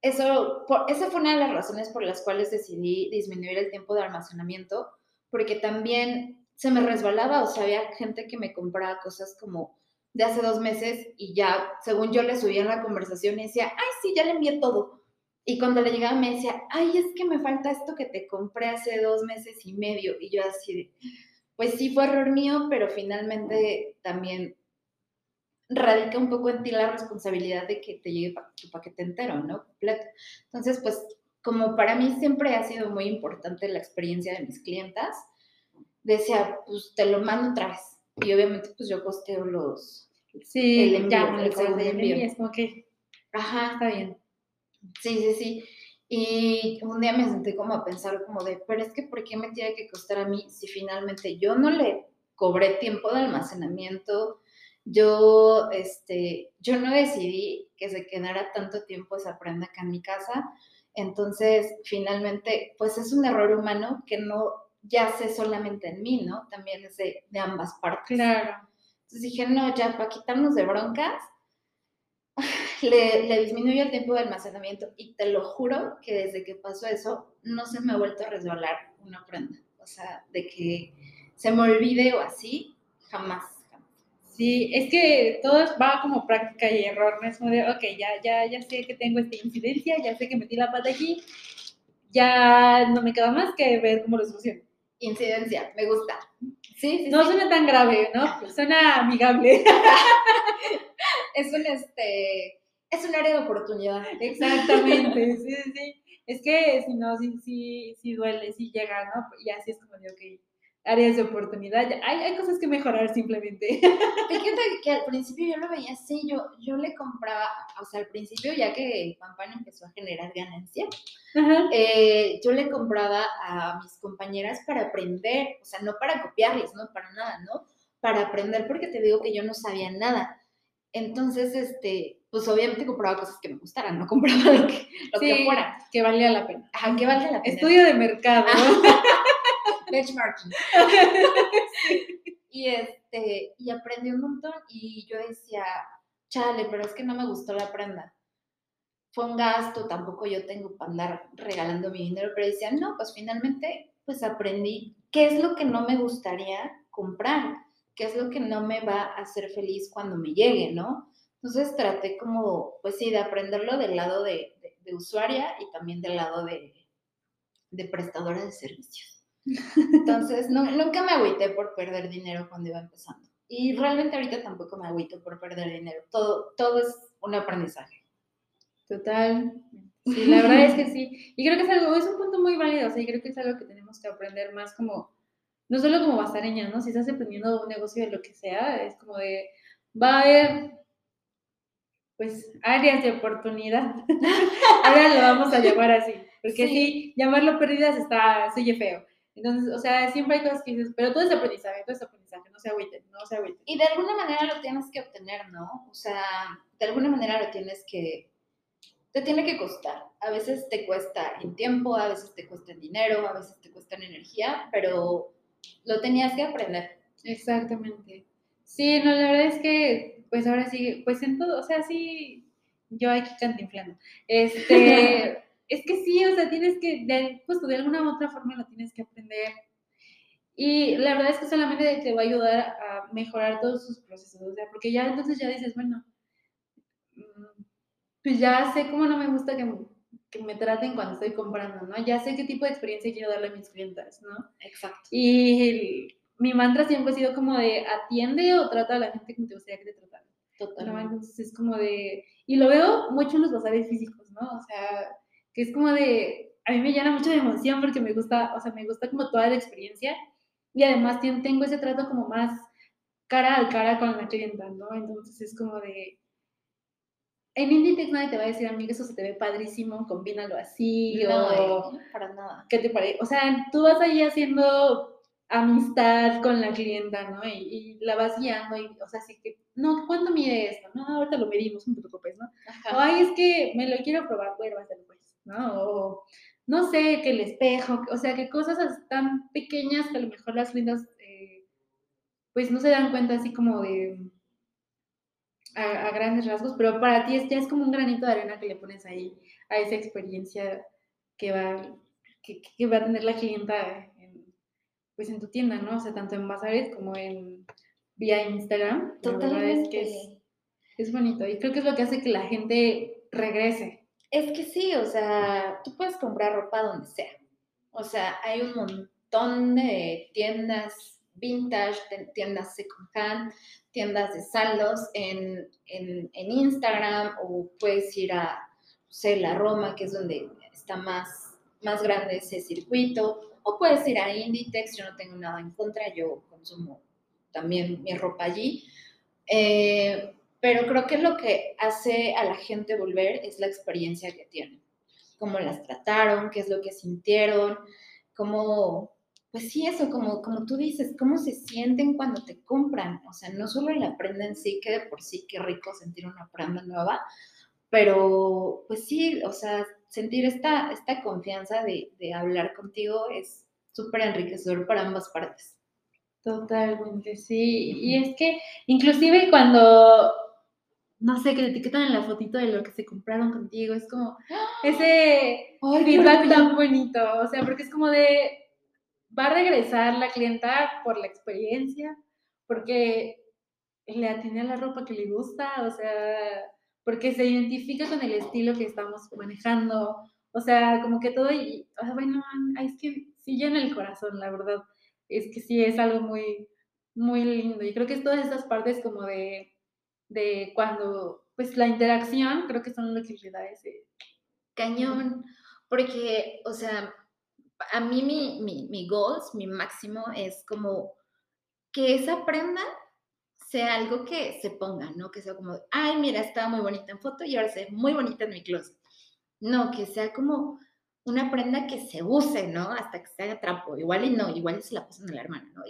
Eso, por, esa fue una de las razones por las cuales decidí disminuir el tiempo de almacenamiento, porque también se me resbalaba, o sea, había gente que me compraba cosas como de hace dos meses y ya, según yo le subía en la conversación y decía, ay, sí, ya le envié todo. Y cuando le llegaba me decía, ay, es que me falta esto que te compré hace dos meses y medio. Y yo así pues sí fue error mío, pero finalmente también radica un poco en ti la responsabilidad de que te llegue tu paquete entero, ¿no? Completo. Entonces, pues, como para mí siempre ha sido muy importante la experiencia de mis clientas, decía, pues te lo mando otra vez. Y obviamente, pues yo costeo los. Sí, El envío, ya, el el envío. Es como que Ajá, está bien. Sí, sí, sí. Y un día me senté como a pensar como de, pero es que ¿por qué me tiene que costar a mí si finalmente yo no le cobré tiempo de almacenamiento? Yo, este, yo no decidí que se quedara tanto tiempo esa prenda acá en mi casa. Entonces, finalmente, pues es un error humano que no yace solamente en mí, ¿no? También es de, de ambas partes. Claro. Entonces dije, no, ya, para quitarnos de broncas, le, le disminuyo el tiempo de almacenamiento y te lo juro que desde que pasó eso, no se me ha vuelto a resbalar una prenda. O sea, de que se me olvide o así, jamás. jamás. Sí, es que todo va como práctica y error, no es como de, ok, ya, ya, ya sé que tengo esta incidencia, ya sé que metí la pata aquí, ya no me queda más que ver cómo lo soluciono. Incidencia, me gusta. Sí, sí, No sí. suena tan grave, ¿no? Suena amigable. Es un, este, es un área de oportunidad. Exactamente, sí, sí, sí. Es que si no, sí, sí, sí duele, sí llega, ¿no? Y así es como de, ok, áreas de oportunidad, hay, hay cosas que mejorar simplemente. Fíjate que al principio yo lo veía así, yo, yo le compraba, o sea, al principio ya que Pampan empezó a generar ganancia, eh, yo le compraba a mis compañeras para aprender, o sea, no para copiarles, no para nada, ¿no? Para aprender porque te digo que yo no sabía nada. Entonces, este, pues obviamente compraba cosas que me gustaran, no compraba lo que, lo que fuera. que valía la pena. Ajá, que valga la pena. Estudio de mercado. Benchmarking. Y este, y aprendí un montón y yo decía, chale, pero es que no me gustó la prenda. Fue un gasto, tampoco yo tengo para andar regalando mi dinero, pero decía, no, pues finalmente, pues aprendí qué es lo que no me gustaría comprar, qué es lo que no me va a hacer feliz cuando me llegue, ¿no? Entonces traté como, pues sí, de aprenderlo del lado de, de- de usuaria y también del lado de, de prestadora de servicios. Entonces, no, nunca me agüité por perder dinero cuando iba empezando. Y realmente ahorita tampoco me agüito por perder dinero. Todo, todo es un aprendizaje. Total. Sí, la verdad es que sí. Y creo que es algo, es un punto muy válido, o sea, y creo que es algo que tenemos que aprender más como, no solo como basareña, ¿no? Si estás emprendiendo un negocio de lo que sea, es como de, va a haber, pues, áreas de oportunidad. Ahora lo vamos a llamar así, porque Sí. sí, llamarlo pérdidas está, oye feo. Entonces, o sea, siempre hay cosas que dices, pero todo es aprendizaje, todo es aprendizaje, no se agüiten, no se agüiten. Y de alguna manera lo tienes que obtener, ¿no? O sea, de alguna manera lo tienes que, te tiene que costar. A veces te cuesta en tiempo, a veces te cuesta en dinero, a veces te cuesta en energía, pero lo tenías que aprender. Exactamente. Sí, no, la verdad es que, pues ahora sí, pues en todo, o sea, sí, yo aquí cantinflando. Este, es que sí, o sea, tienes que, de, pues de alguna u otra forma lo tienes que aprender. Y la verdad es que solamente te va a ayudar a mejorar todos sus procesos, o sea, porque ya entonces ya dices, bueno, mm, pues ya sé cómo no me gusta que, que me traten cuando estoy comprando, ¿no? Ya sé qué tipo de experiencia quiero darle a mis clientas, ¿no? Exacto. Y el- mi mantra siempre ha sido como de atiende o trata a la gente como te gustaría que te trataran. ¿no? Totalmente. Entonces es como de, y lo veo mucho en los bazares físicos, ¿no? O sea, que es como de, a mí me llena mucho de emoción porque me gusta, o sea, me gusta como toda la experiencia y además tengo ese trato como más cara a cara con la clienta, ¿no? Entonces es como de, en Inditex nadie te va a decir, amiga, eso se te ve padrísimo, combínalo así, o... No, eh, para nada. ¿qué te parece? O sea, tú vas ahí haciendo amistad con la clienta, ¿no? Y, y la vas guiando, y, o sea, así que, no, ¿cuánto mide esto? No, ahorita lo medimos, no te preocupes, ¿no? O, Ajá. ay, es que me lo quiero probar, bueno, hazlo pues, ¿no? O, no sé, que el espejo, o sea, que cosas as- tan pequeñas que a lo mejor las clientas, eh, pues, no se dan cuenta así como de... A, a grandes rasgos, pero para ti es, ya es como un granito de arena que le pones ahí a esa experiencia que va, que, que va a tener la clienta en, pues en tu tienda, ¿no? O sea, tanto en bazares como en vía Instagram. La verdad es que es, Totalmente. es bonito y creo que es lo que hace que la gente regrese. Es que sí, o sea, tú puedes comprar ropa donde sea. O sea, hay un montón de tiendas vintage, tiendas second hand, tiendas de saldos en, en, Instagram o puedes ir a, sé, la Roma, que es donde está más, más grande ese circuito, o puedes ir a Inditex, yo no tengo nada en contra, yo consumo también mi ropa allí. Eh, pero creo que lo que hace a la gente volver es la experiencia que tienen. Cómo las trataron, qué es lo que sintieron, cómo, pues sí, eso, como, como tú dices, cómo se sienten cuando te compran. O sea, no solo la prenda en sí, que de por sí, qué rico sentir una prenda nueva, pero pues sí, o sea, sentir esta, esta confianza de, de hablar contigo es súper enriquecedor para ambas partes. Totalmente, sí. Y es que inclusive cuando, no sé, que te etiquetan en la fotito de lo que se compraron contigo, es como ese Ay, feedback tan bonito, o sea, porque es como de, va a regresar la clienta por la experiencia, porque le atiende a la ropa que le gusta, o sea, porque se identifica con el estilo que estamos manejando, o sea, como que todo, y, o sea, bueno, es que sí llena el corazón, la verdad, es que sí es algo muy, muy lindo, y creo que es todas estas partes como de, de cuando, pues la interacción, creo que son lo que le da ese, Cañón, porque, o sea, a mí mi, mi, mi goals, mi máximo es como que esa prenda sea algo que se ponga, ¿no? Que sea como, ay, mira, estaba muy bonita en foto y ahora se ve muy bonita en mi closet. No, que sea como una prenda que se use, ¿no? Hasta que se haga trapo. Igual y no, igual se la pasan a la hermana, ¿no?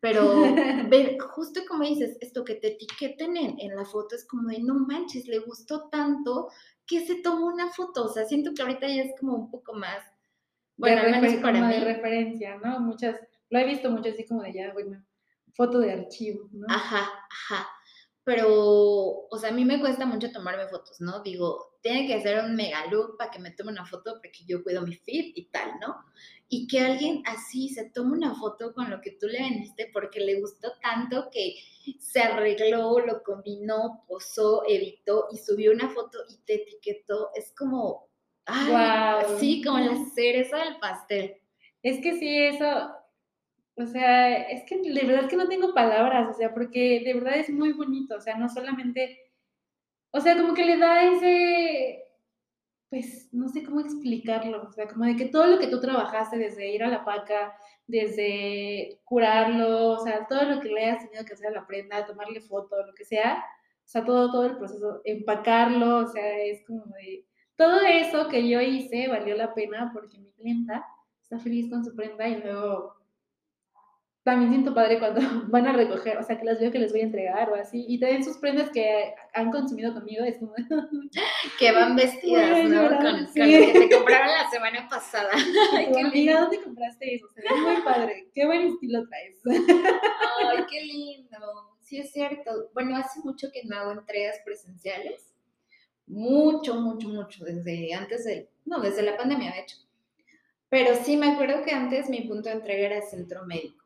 Pero ver, justo como dices, esto que te etiqueten en, en la foto es como de, no manches, le gustó tanto que se tomó una foto. O sea, siento que ahorita ya es como un poco más, bueno, de, al menos refer- para como mí. de referencia, ¿no? Muchas, lo he visto mucho así como de ya, bueno, foto de archivo, ¿no? Ajá, ajá. Pero, o sea, a mí me cuesta mucho tomarme fotos, ¿no? Digo, tiene que ser un mega look para que me tome una foto porque yo cuido mi feed y tal, ¿no? Y que alguien así se tome una foto con lo que tú le vendiste porque le gustó tanto que se arregló, lo combinó, posó, editó y subió una foto y te etiquetó. Es como, ay, Guau. sí, como la cereza del pastel. Es que sí, eso, o sea, es que de verdad que no tengo palabras, o sea, porque de verdad es muy bonito, o sea, no solamente, o sea, como que le da ese, pues, no sé cómo explicarlo, o sea, como de que todo lo que tú trabajaste desde ir a la paca, desde curarlo, o sea, todo lo que le hayas tenido que hacer a la prenda, tomarle foto, lo que sea, o sea, todo, todo el proceso, empacarlo, o sea, es como de, todo eso que yo hice valió la pena porque mi clienta está feliz con su prenda y luego también siento padre cuando van a recoger, o sea, que las veo que les voy a entregar o así, y también sus prendas que han consumido conmigo, es como, Que van vestidas, ¿no? llorar, Con, con sí. lo que te compraron la semana pasada. Ay, qué amiga. ¿dónde compraste eso? Se ve muy padre, qué buen estilo traes. Ay, qué lindo. Sí, es cierto. Bueno, hace mucho que no hago entregas presenciales mucho, mucho, mucho, desde antes de, no, desde la pandemia, de hecho. Pero sí me acuerdo que antes mi punto de entrega era centro médico.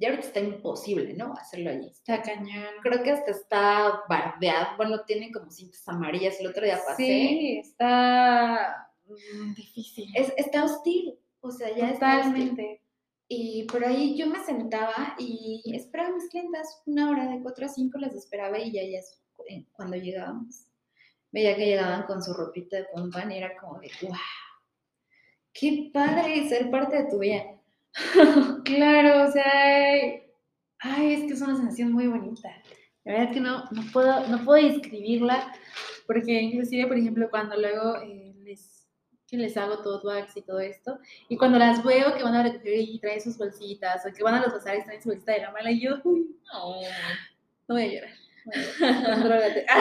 Y ahorita está imposible, ¿no? Hacerlo allí. Está cañón. Creo que hasta está bardeado. Bueno, tiene como cintas amarillas. El otro día pasé. Sí, está mm, difícil. Es, está hostil. O sea, ya está hostil. Totalmente. Y por ahí yo me sentaba y esperaba a mis clientas una hora, de 4 a 5 las esperaba y ya ellas, eh, cuando llegábamos, veía que llegaban con su ropita de pompa y era como de, wow, qué padre ser parte de tu vida. Claro, o sea, ay, es que es una sensación muy bonita. La verdad que no, no puedo, no puedo describirla, porque inclusive, por ejemplo, cuando luego eh, les, que les hago todo wax y todo esto, y cuando las veo que van a recoger y traen sus bolsitas, o que van a los bazares y traen su bolsita de la mala, y yo, uy, No. no voy a llorar. no. Contrólate.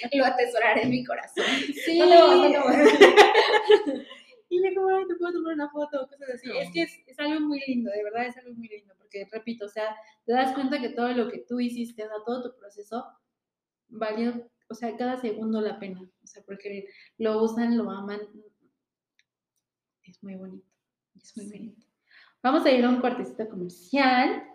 Lo atesoraré en mi corazón. Sí. No no voy. Y yo como, ay, te puedo tomar una foto, cosas así. No. Es que es, es algo muy lindo, de verdad es algo muy lindo, porque repito, o sea, te das cuenta que todo lo que tú hiciste, o sea, todo tu proceso, valió, o sea, cada segundo la pena, o sea, porque lo usan, lo aman. Es muy bonito, es muy bonito. Vamos a ir a un cortecito comercial.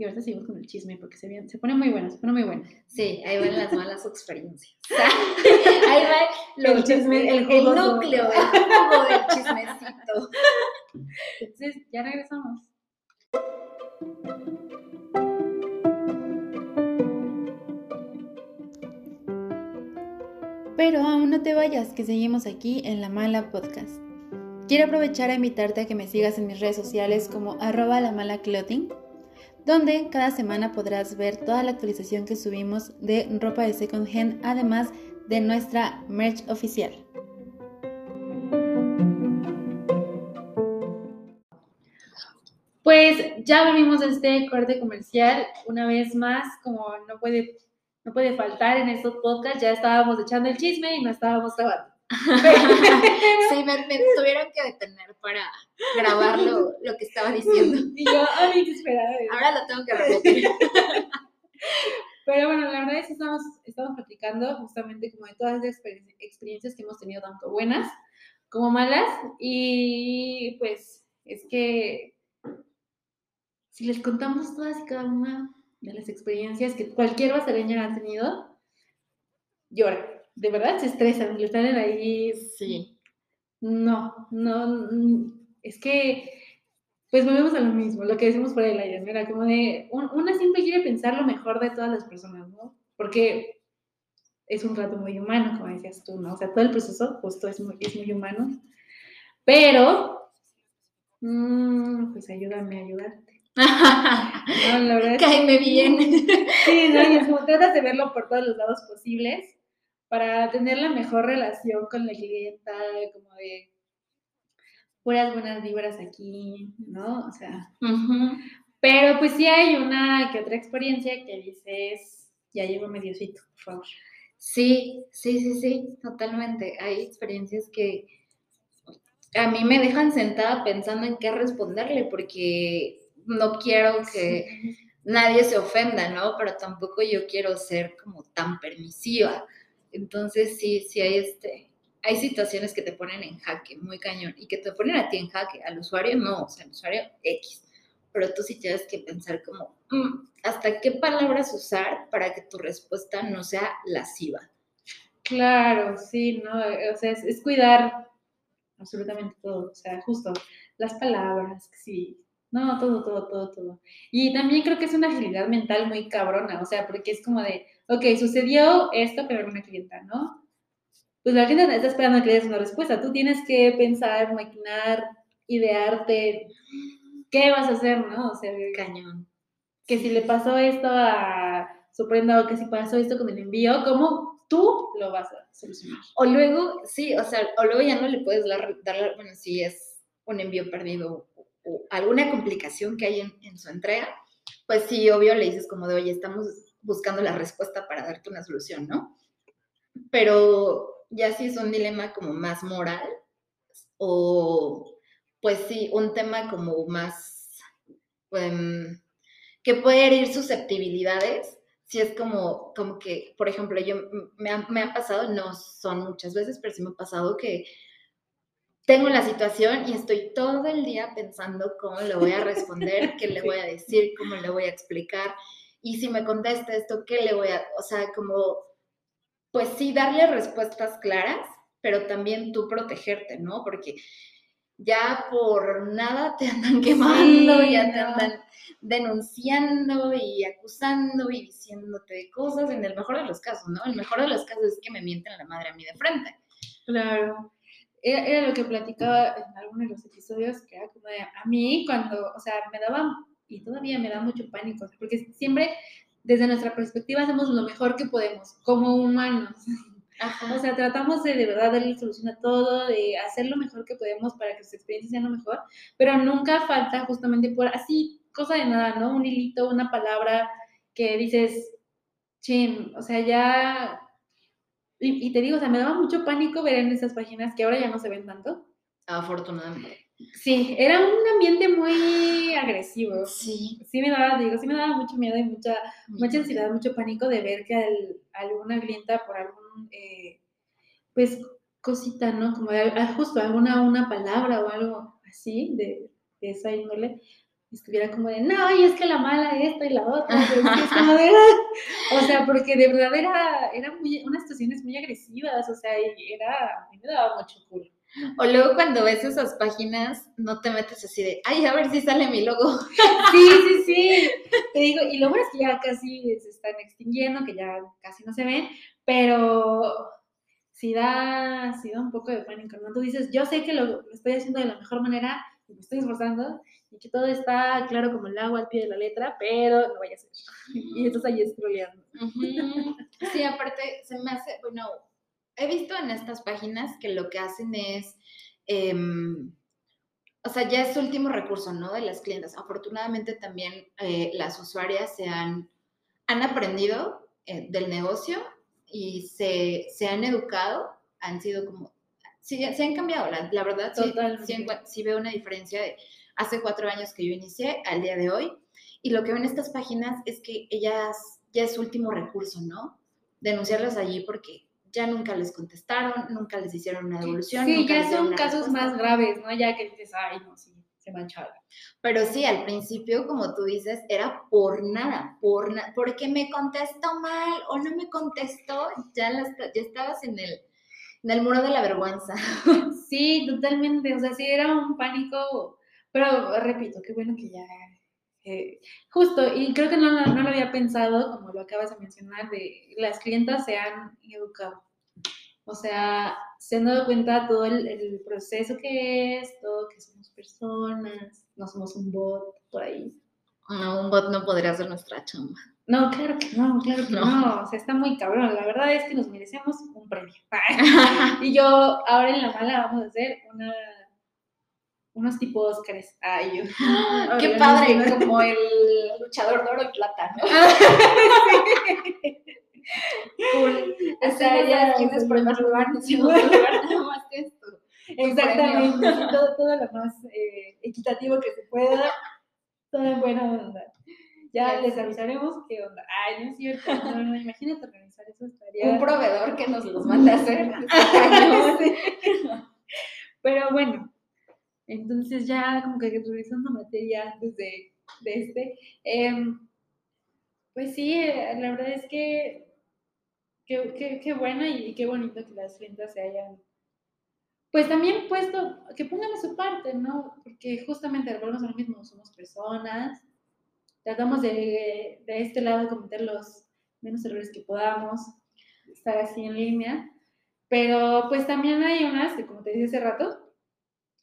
Y ahorita seguimos con el chisme porque se, viene- se pone muy bueno, se pone muy bueno. Sí, ahí van las malas experiencias. ahí va El chisme, el el, jugoso. núcleo, el jugo del chismecito. Entonces, ya regresamos. Pero aún no te vayas, que seguimos aquí en La Mala Podcast. Quiero aprovechar a invitarte a que me sigas en mis redes sociales como arroba la mala clothing, donde cada semana podrás ver toda la actualización que subimos de ropa de second hand, además de nuestra merch oficial. Pues ya volvimos a este corte comercial. Una vez más, como no puede, no puede faltar en estos podcasts, ya estábamos echando el chisme y no estábamos grabando. Sí, me, me tuvieron que detener para grabar lo, lo que estaba diciendo. Y yo, ay, qué esperada. Ahora lo tengo que repetir. Pero bueno, la verdad es que estamos, estamos platicando justamente como de todas las exper- experiencias que hemos tenido, tanto buenas como malas. Y pues es que si les contamos todas y cada una de las experiencias que cualquier basareña ha tenido, llora. De verdad se estresan, le están ahí. Sí. No, no, mm, es que, pues volvemos a lo mismo, lo que decimos por el aire. Era como de, un- una siempre quiere pensar lo mejor de todas las personas, ¿no? Porque es un trato muy humano, como decías tú, ¿no? O sea, todo el proceso justo es muy, es muy humano, pero, mm, pues ayúdame a ayudarte. No, la verdad Cáeme bien. Sí, no, y es como tratas de verlo por todos los lados posibles para tener la mejor relación con la clienta, como de puras buenas vibras aquí, ¿no? O sea, pero pues sí hay una que otra experiencia que dices, ya llevo mediocito, por favor. Sí, sí, sí, sí, totalmente. Hay experiencias que a mí me dejan sentada pensando en qué responderle porque no quiero que nadie se ofenda, ¿no? Pero tampoco yo quiero ser como tan permisiva. Entonces sí, sí hay este, hay situaciones que te ponen en jaque, muy cañón, y que te ponen a ti en jaque, al usuario no, o sea, al usuario X. Pero tú sí tienes que pensar como, "Mm, ¿hasta qué palabras usar para que tu respuesta no sea lasciva? Claro, sí, ¿no? O sea, es, es cuidar absolutamente todo, o sea, justo las palabras, sí, no, todo, todo, todo, todo. Y también creo que es una agilidad mental muy cabrona, o sea, porque es como de, ok, sucedió esto, pero una clienta, ¿no? Pues la clienta está esperando a que le des una respuesta, tú tienes que pensar, maquinar, idearte, ¿qué vas a hacer, no? O sea, Cañón. que si le pasó esto a su prenda o que si pasó esto con el envío, ¿cómo tú lo vas a solucionar? O luego, sí, o sea, o luego ya no le puedes dar, dar bueno, si es un envío perdido o, o alguna complicación que hay en, en su entrega, pues sí, obvio le dices como de, oye, estamos buscando la respuesta para darte una solución, ¿no? Pero ya si es un dilema como más moral o, pues sí, un tema como más, em, que puede herir susceptibilidades, sí es como, como que, por ejemplo, yo me ha, me ha pasado, no son muchas veces, pero sí me ha pasado que tengo la situación y estoy todo el día pensando cómo le voy a responder, qué le voy a decir, cómo le voy a explicar. Y si me contesta esto, ¿qué le voy a, o sea, como, pues sí, darle respuestas claras, pero también tú protegerte, ¿no? Porque ya por nada te andan quemando, ya te andan denunciando y acusando y diciéndote cosas, en el mejor de los casos, ¿no? El mejor de los casos es que me mienten la madre a mí de frente. Claro. Era, era lo que platicaba en algunos de los episodios, que era como de, a mí cuando, o sea, me daba, y todavía me da mucho pánico, porque siempre desde nuestra perspectiva hacemos lo mejor que podemos, como humanos. O sea, tratamos de de verdad darle solución a todo, de hacer lo mejor que podemos para que sus experiencias sean lo mejor, pero nunca falta justamente por así, cosa de nada, ¿no? Un hilito, una palabra que dices, chin, o sea, ya... Y, y te digo, o sea, me daba mucho pánico ver en esas páginas que ahora ya no se ven tanto. Afortunadamente. Sí, era un ambiente muy agresivo. Sí. Sí me daba, digo, sí me daba mucho miedo y mucha, mucha ansiedad, mucho pánico de ver que al- alguna clienta por algún, eh, pues, cosita, ¿no? Como de, ah, justo alguna una palabra o algo así de, de esa índole, estuviera como de, no, y es que la mala esta y la otra, pero es que es como de, "Ah". o sea, porque de verdad era, era muy, unas situaciones muy agresivas, o sea, y era, a mí me daba mucho culo. O luego cuando ves esas páginas, no te metes así de, ay, a ver si sale mi logo. Sí, sí, sí. Te digo, y lo bueno es que ya casi se están extinguiendo, que ya casi no se ven, pero sí da, sí da un poco de pánico, ¿no? Tú dices, yo sé que lo, lo estoy haciendo de la mejor manera y me estoy esforzando y que todo está claro como el agua al pie de la letra, pero no vaya a ser. Y estás ahí scrolleando. Sí, aparte se me hace, bueno, he visto en estas páginas que lo que hacen es, em, o sea, ya es último recurso, ¿no? De las clientes. Afortunadamente también eh, las usuarias se han, han aprendido eh, del negocio y se, se han educado, han sido como, sí, se han cambiado, la, la verdad, sí, sí sí veo una diferencia de hace cuatro años que yo inicié al día de hoy. Y lo que ven estas páginas es que ellas ya es último recurso, ¿no? Denunciarlas allí porque ya nunca les contestaron, nunca les hicieron una devolución. Sí, nunca ya son casos respuesta. más graves, ¿no? Ya que dices, ay, no, sí, se mancharon. Pero sí, al principio, como tú dices, era por nada, por na- porque me contestó mal o no me contestó, ya, la esta- ya estabas en el, en el muro de la vergüenza. Sí, totalmente. O sea, sí era un pánico, pero repito, qué bueno que ya. Eh, justo, y creo que no, no lo había pensado, como lo acabas de mencionar, de las clientas se han educado. O sea, se han dado cuenta todo el, el proceso que es, todo que somos personas, no somos un bot por ahí. No, un bot no podría hacer nuestra chamba. No, claro que no, claro que no. No. O sea, está muy cabrón. La verdad es que nos merecemos un premio. Y yo, ahora en la mala, vamos a hacer una, unos tipo Óscares. Ay, yo. ¡Qué padre! Como el luchador de oro y plata, ¿no? Cool. O sea, ya tienes primer lugar, ni segundo lugar, nada más que esto. Exactamente. Todo, todo lo más eh, equitativo que se pueda. Toda buena onda. Ya les avisaremos qué onda. Ay, no es cierto. No, no, imagínate organizar eso. Estaría. Un proveedor que nos los mande a hacer. Pero bueno, entonces ya como que revisando materia antes de, de este, em, pues sí, eh, la verdad es que qué, bueno y qué bonito que las clientas se hayan, pues también puesto, que pongan su parte, ¿no? Porque justamente volvemos a lo mismo, somos personas, tratamos de, de este lado cometer los menos errores que podamos, estar así en línea, pero pues también hay unas que, como te dije hace rato,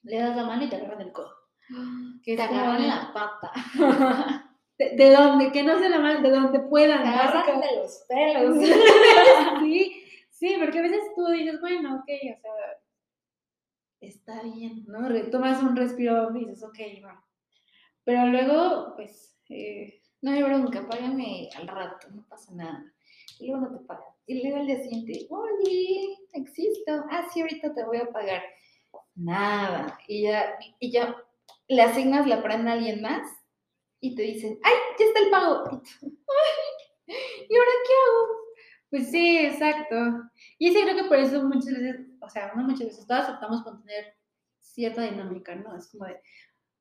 le das la mano y te agarran el codo. Que Te agarran la pata. De, de donde, que no se la mano, de donde puedan. Te agarran de los pelos. sí, sí, porque a veces tú dices, bueno, ok, o sea, está bien, ¿no? Tomas un respiro y dices, ok, va. Pero luego, pues, eh, No hay bronca, págame al rato, no pasa nada. Y luego no te pagan. Y luego al día siguiente, oye, existo. Ah, sí, ahorita te voy a pagar. Nada. Y ya, y ya le asignas la prenda a alguien más y te dicen, ¡ay, ya está el pago! Y tú, ¿y ahora qué hago? Pues sí, exacto. Y sí, creo que por eso muchas veces, o sea, no muchas veces, todas optamos por tener cierta dinámica, ¿no? Es como de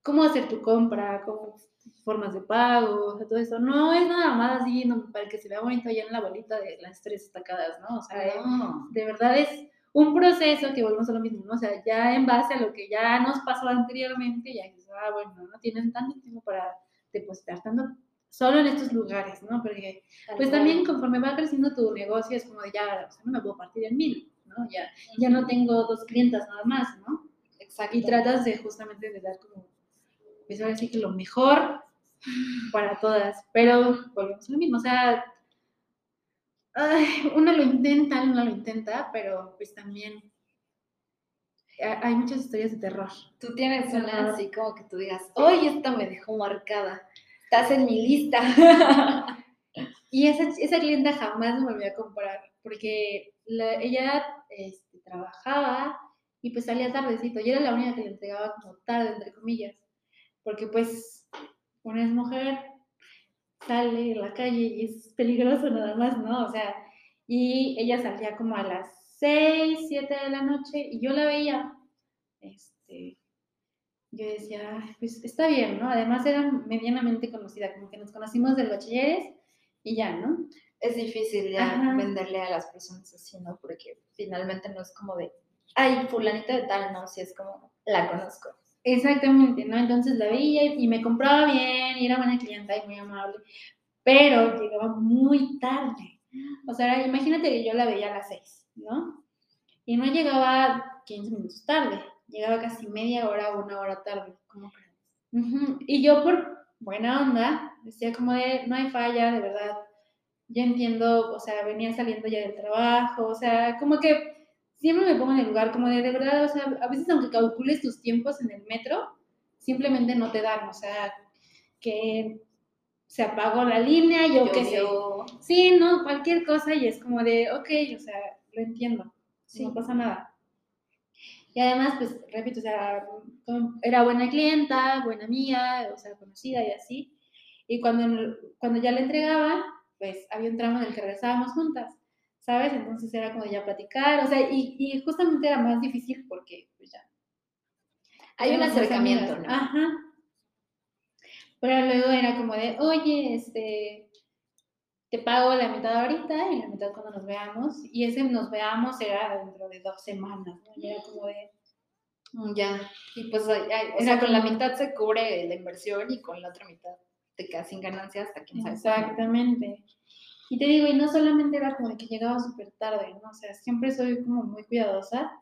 cómo hacer tu compra, cómo formas de pago, o sea, todo eso. No es nada más así no, para que se vea bonito allá en la bolita de las tres destacadas, ¿no? O sea, No. de verdad es un proceso que volvemos a lo mismo, ¿no? O sea, ya en base a lo que ya nos pasó anteriormente, ya dices, ah, bueno, no tienen tanto tiempo para depositar tanto solo en estos lugares, ¿no? Porque pues también conforme va creciendo tu negocio es como de ya, o sea, no me puedo partir en mil, ¿no? Ya, ya no tengo dos clientas nada más, ¿no? Exacto. Y tratas de justamente de dar como, pues ahora sí que lo mejor para todas, pero volvemos a lo mismo, o sea, ay, una lo intenta, una lo intenta, pero pues también ha- hay muchas historias de terror. Tú tienes una así como que tú digas, hoy esta me dejó marcada. Estás en mi lista. Y esa, esa clienta jamás me volvió a comprar, porque la- ella este, trabajaba y pues salía tardecito. Y era la única que le entregaba como tarde, entre comillas. Porque pues una es mujer, sale en la calle y es peligroso nada más, ¿no? O sea, y ella salía como a las 6, 7 de la noche y yo la veía, este, yo decía, "Ay, pues está bien, ¿no? Además era medianamente conocida, como que nos conocimos del bachilleres y ya, ¿no? Es difícil ya Ajá. venderle a las personas así, ¿no? Porque finalmente no es como de, ay, fulanita de tal, no, si es como, la conozco. Exactamente, ¿no? Entonces la veía y me compraba bien y era buena clienta y muy amable, pero llegaba muy tarde. O sea, imagínate que yo la veía a las 6, ¿no? Y no llegaba 15 minutos tarde, llegaba casi media hora o una hora tarde. ¿Cómo crees? Y yo por buena onda decía como de, no hay falla, de verdad, yo entiendo, o sea, venía saliendo ya del trabajo, o sea, como que siempre me pongo en el lugar como de, de verdad, o sea, a veces aunque calcules tus tiempos en el metro, simplemente no te dan, o sea, que se apagó la línea, yo qué sé. Sí, no, cualquier cosa y es como de, ok, o sea, lo entiendo, Sí. no pasa nada. Y además, pues, repito, o sea, era buena clienta, buena amiga, o sea, conocida y así. Y cuando, cuando ya le entregaba, pues, había un tramo en el que regresábamos juntas, ¿sabes? Entonces era como ya platicar, o sea, y, y justamente era más difícil porque, pues, ya. Hay un acercamiento. ¿no? Ajá. Pero luego era como de, oye, este, te pago la mitad ahorita y la mitad cuando nos veamos. Y ese nos veamos era dentro de dos semanas, ¿no? Y era como de, Mm, Ya. Y pues, o sea, con la mitad se cubre la inversión y con la otra mitad te quedas sin ganancias hasta quién sabe exactamente. Y te digo, y no solamente era como de que llegaba súper tarde, ¿no? O sea, siempre soy como muy cuidadosa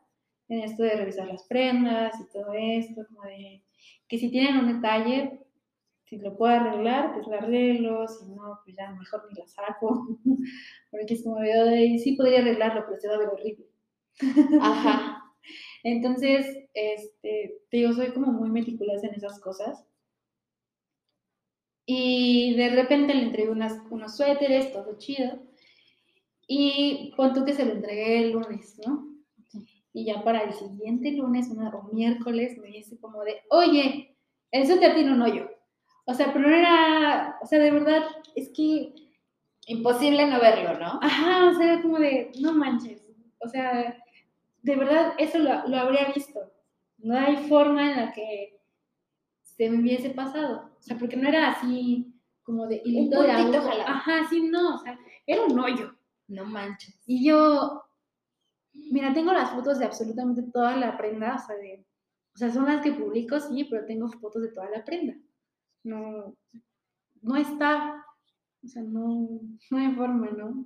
en esto de revisar las prendas y todo esto, como de que si tienen un detalle, si lo puedo arreglar, pues lo arreglo, si no, pues ya mejor ni la saco, porque es como de, sí podría arreglarlo, pero se va a ver horrible. Ajá. Entonces, este, te digo, soy como muy meticulosa en esas cosas. Y de repente le entregué unas, unos suéteres, todo chido. Y pon tú que se lo entregué el lunes, ¿no? Y ya para el siguiente lunes una, o miércoles me dice como de, oye, el suéter tiene un hoyo. O sea, pero no era, o sea, de verdad, es que Imposible no verlo, ¿no? Ajá, o sea, era como de, no manches. O sea, de verdad, eso lo, lo habría visto. No hay forma en la que se me hubiese pasado. O sea, porque no era así como de hilito de agua. Ajá, sí, no, o sea, era un hoyo. No manches. Y yo, mira, tengo las fotos de absolutamente toda la prenda, o sea, de, o sea, son las que publico, sí, pero tengo fotos de toda la prenda. No, no está, o sea, no, no hay forma, ¿no?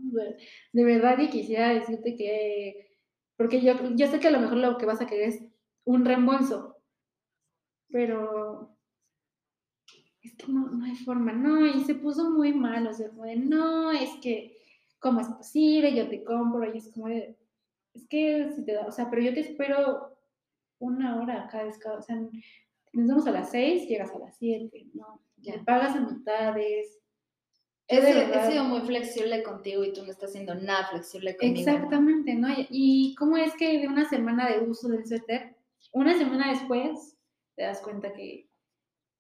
De verdad que quisiera decirte que, porque yo, yo sé que a lo mejor lo que vas a querer es un reembolso, pero es que no, no hay forma, no, y se puso muy mal, o sea, como de, no, es que, ¿cómo es posible? Yo te compro, y es como de, es que si te da, o sea, pero yo te espero una hora cada vez, cada, o sea, nos vemos a las seis, llegas a las siete, ¿no? Ya. Me pagas a mitades. He, he sido muy flexible contigo y tú no estás siendo nada flexible conmigo. Exactamente, ¿no? Y- Y cómo es que de una semana de uso del suéter, una semana después, te das cuenta que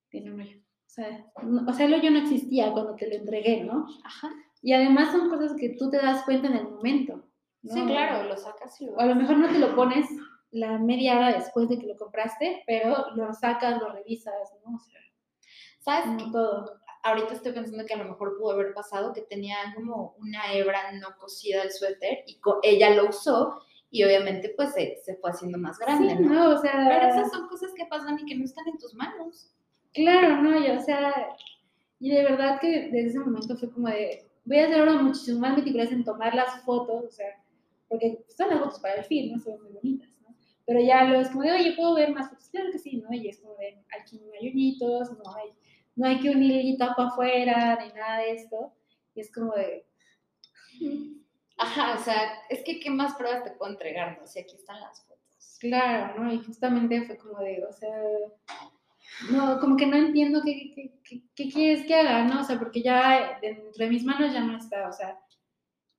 tiene un hoyo. O sea, no- o sea, el hoyo no existía cuando te lo entregué, ¿no? Ajá. Y además son cosas que tú te das cuenta en el momento. ¿no? Sí, claro, lo sacas y lo O a lo mejor no te lo pones la media hora después de que lo compraste, pero lo sacas, lo revisas, ¿no? O sea, ¿Sabes? qué? todo. Ahorita estoy pensando que a lo mejor pudo haber pasado que tenía como una hebra no cosida el suéter y ella lo usó y obviamente pues se, se fue haciendo más grande, Sí, ¿no? ¿no? O sea, Pero esas son cosas que pasan y que no están en tus manos. Claro, no, y, o sea, y de verdad que desde ese momento fue como de, voy a ser ahora muchísimo más meticulosa en tomar las fotos, o sea, porque son las fotos para el film, ¿no? Son muy bonitas, ¿no? Pero ya lo es como de, oye, ¿puedo ver más fotos? Claro que sí, ¿no? Y es como de, aquí no hay no hay, no hay que un hilito para afuera, ni nada de esto. Y es como de, Ajá, o sea, es que ¿qué más pruebas te puedo entregar? No sé, aquí están las fotos. claro, ¿no? Y justamente fue como de, o sea, no, como que no entiendo qué, qué, qué, quieres que haga, ¿no? O sea, porque ya dentro de mis manos ya no está, o sea,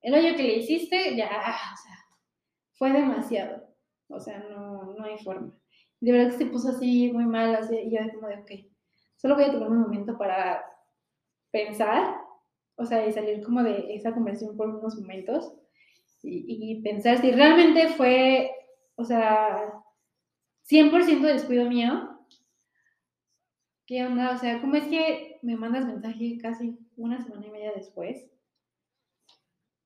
el hoyo que le hiciste ya, o sea, fue demasiado, o sea, no, no hay forma. De verdad que se puso así muy mal, así, y yo como de, ok, solo voy a tomar un momento para pensar, o sea, y salir como de esa conversación por unos momentos y, y pensar si realmente fue, o sea, 100% descuido mío. ¿Qué onda? O sea, ¿cómo es que me mandas mensaje casi una semana y media después?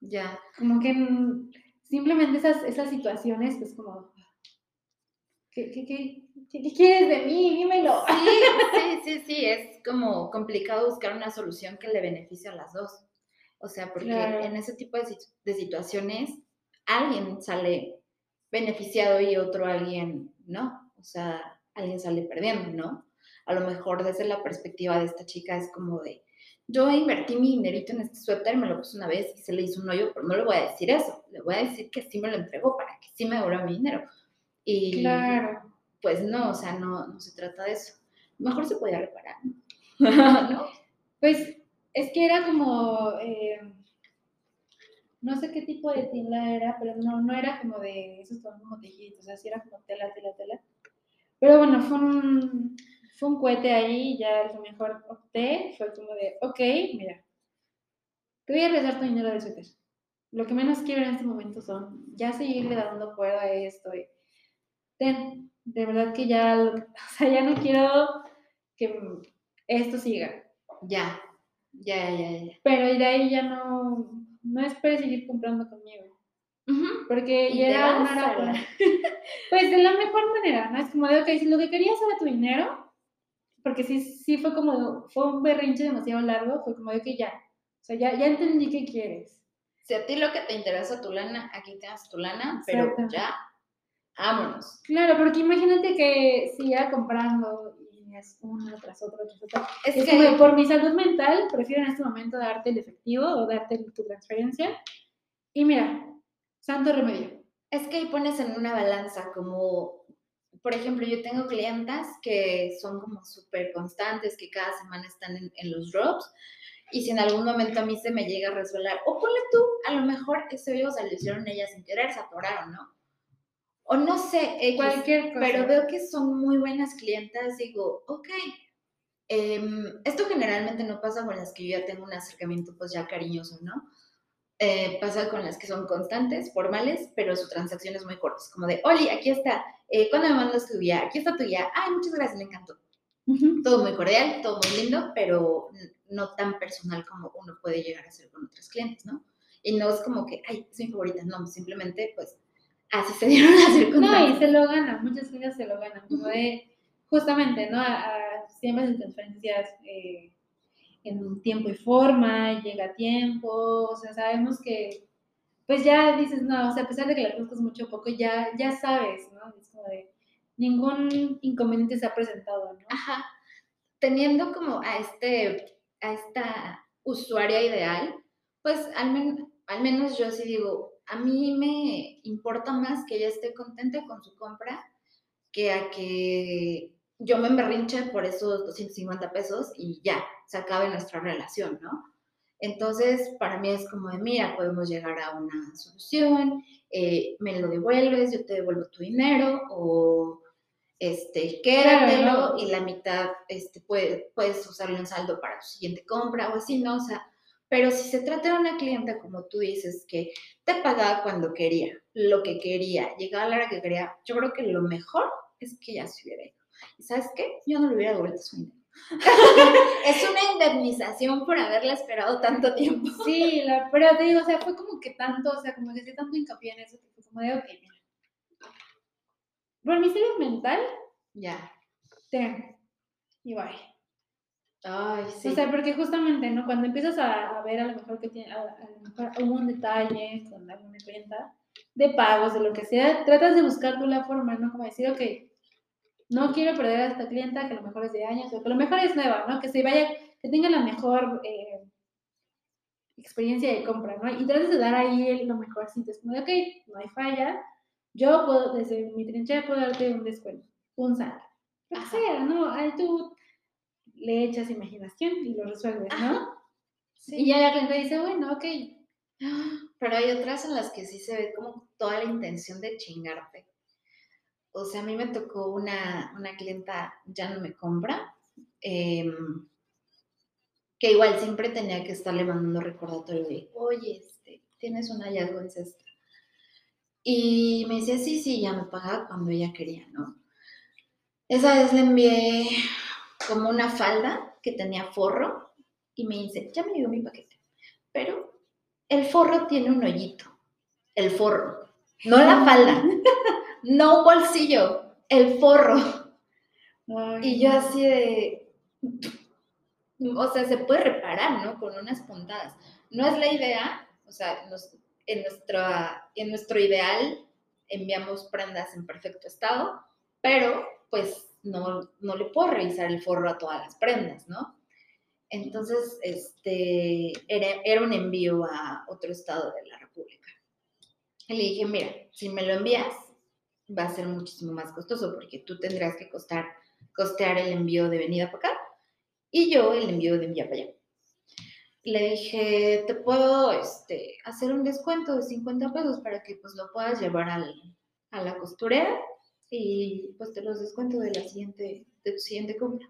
Ya. Como que mm, simplemente esas, esas situaciones, pues como, ¿qué, qué, qué, qué- quieres de mí? Dímelo. Sí, sí, sí, sí, es como complicado buscar una solución que le beneficie a las dos. O sea, porque Claro. en ese tipo de, de situaciones alguien sale beneficiado y otro alguien no. O sea, alguien sale perdiendo, ¿no? A lo mejor desde la perspectiva de esta chica es como de, yo invertí mi dinerito en este suéter, me lo puse una vez y se le hizo un hoyo, pero no le voy a decir eso. Le voy a decir que sí me lo entregó para que sí me devuelva mi dinero. Y Claro. pues no, o sea, no, no se trata de eso. Mejor se podía reparar, ¿no? Pues es que era como, eh, no sé qué tipo de tela era, pero no, no era como de esos van como tejidos, o sea, sí era como tela, tela, tela. Pero bueno, fue un, fue un cohete ahí ya lo mejor opté, fue como de, ok, mira, te voy a regresar tu dinero de suéter. Lo que menos quiero en este momento son ya seguirle dando cuerda a esto. Y, ten, de verdad que ya, lo- o sea, ya no quiero que esto siga. Ya, ya, ya, ya. Pero de ahí ya no, no esperes seguir comprando conmigo. Porque Y ya era una a Pues de la mejor manera, ¿no? Es como de, ok, si lo que querías era tu dinero, porque sí, sí fue como, fue un berrinche demasiado largo, fue como de que ya, o sea, ya, ya entendí qué quieres. Si a ti lo que te interesa tu lana, aquí tienes tu lana, pero ya, vámonos. Claro, porque imagínate que siga comprando y es una tras otra, tras otra. Es, Es que, como por mi salud mental, prefiero en este momento darte el efectivo o darte tu transferencia. Y mira, santo remedio. es que ahí pones en una balanza como, por ejemplo, yo tengo clientas que son como súper constantes, que cada semana están en, en los drops, y si en algún momento a mí se me llega a resbalar, o ponle tú, a lo mejor ese hoyo se lo hicieron ellas sin querer, se atoraron, ¿no? O no sé, X, Cualquier cosa. pero veo que son muy buenas clientas, digo, ok. em, esto generalmente no pasa con las que yo ya tengo un acercamiento pues ya cariñoso, ¿no? Eh, pasa con las que son constantes, formales, pero su transacción es muy corta. Es como de, Oli, aquí está, eh, ¿cuándo me mandas tu guía? Aquí está tu guía. Ay, muchas gracias, me encantó. Todo muy cordial, todo muy lindo, pero no tan personal como uno puede llegar a ser con otros clientes, ¿no? Y no es como que, ay, es mi favorita, no, simplemente pues así se dieron las No, y circunstancias. se lo ganan, muchas cosas se lo ganan, como de, justamente, ¿no? A, a siempre en transferencias eh, en tiempo y forma, llega a tiempo, o sea, sabemos que, pues ya dices, no, o sea, a pesar de que la conozcas mucho poco, ya, ya sabes, ¿no? Ningún inconveniente se ha presentado, ¿no? Ajá. Teniendo como a este, a esta usuaria ideal, pues al, men- al menos yo sí digo, a mí me importa más que ella esté contenta con su compra que a que yo me emberrinche por esos 250 pesos y ya, se acabe nuestra relación, ¿no? Entonces, para mí es como de, mira, podemos llegar a una solución, eh, me lo devuelves, yo te devuelvo tu dinero, o este, quédatelo y la mitad este, puede- puedes usarlo en saldo para tu siguiente compra o así, ¿no? O sea, Pero si se trata de una clienta, como tú dices, que te pagaba cuando quería, lo que quería, llegaba a la hora que quería, yo creo que lo mejor es que ya se hubiera ido. ¿Y sabes qué? Yo no le hubiera devuelto su dinero. es una indemnización por haberla esperado tanto tiempo. Sí, la, pero te digo, o sea, fue como que tanto, o sea, como que hice tanto hincapié en eso, que fue como de, ok, mira. Por mi salud mental, Ya. ten, y bye. Ay, sí. O sea, porque justamente, ¿no? Cuando empiezas a, a ver a lo mejor que tiene, a, a lo mejor hubo un detalle con alguna clienta, de pagos, de lo que sea, tratas de buscar tú la forma, ¿no? Como decir, ok, no quiero perder a esta clienta que a lo mejor es de años, o que a lo mejor es nueva, ¿no? Que se vaya, que tenga la mejor eh, experiencia de compra, ¿no? Y tratas de dar ahí lo mejorcito, es como de, ok, no hay falla, yo puedo, desde mi trinchera puedo darte un descuento, un sal, lo que sea, ¿no? Ahí tú le echas imaginación y lo resuelves, ¿no? Ajá. Sí. Y ya la cliente dice, bueno, ok, Pero hay otras en las que sí se ve como toda la intención de chingarte. O sea, a mí me tocó una, una clienta, ya no me compra, em, que igual siempre tenía que estarle mandando recordatorio de, oye, este, tienes un hallazgo en cesta. Y me decía, sí, sí, ya me pagaba cuando ella quería, ¿no? Esa vez le envié como una falda que tenía forro y me dice, ya me llegó mi paquete, pero el forro tiene un hoyito, el forro, no la falda, no un bolsillo, el forro. ay, Y yo no. así de, o sea, se puede reparar, ¿no? Con unas puntadas. No es la idea, o sea, nos- en, nuestra, en nuestro ideal enviamos prendas en perfecto estado, pero pues no, no le puedo revisar el forro a todas las prendas, ¿no? Entonces, este, era, era un envío a otro estado de la República. Y le dije, mira, si me lo envías, va a ser muchísimo más costoso porque tú tendrás que costar, costear el envío de venida para acá y yo el envío de envía para allá. Le dije, te puedo este, hacer un descuento de 50 pesos para que pues lo puedas llevar al, a la costurera y pues te los descuento de la siguiente, de tu siguiente compra.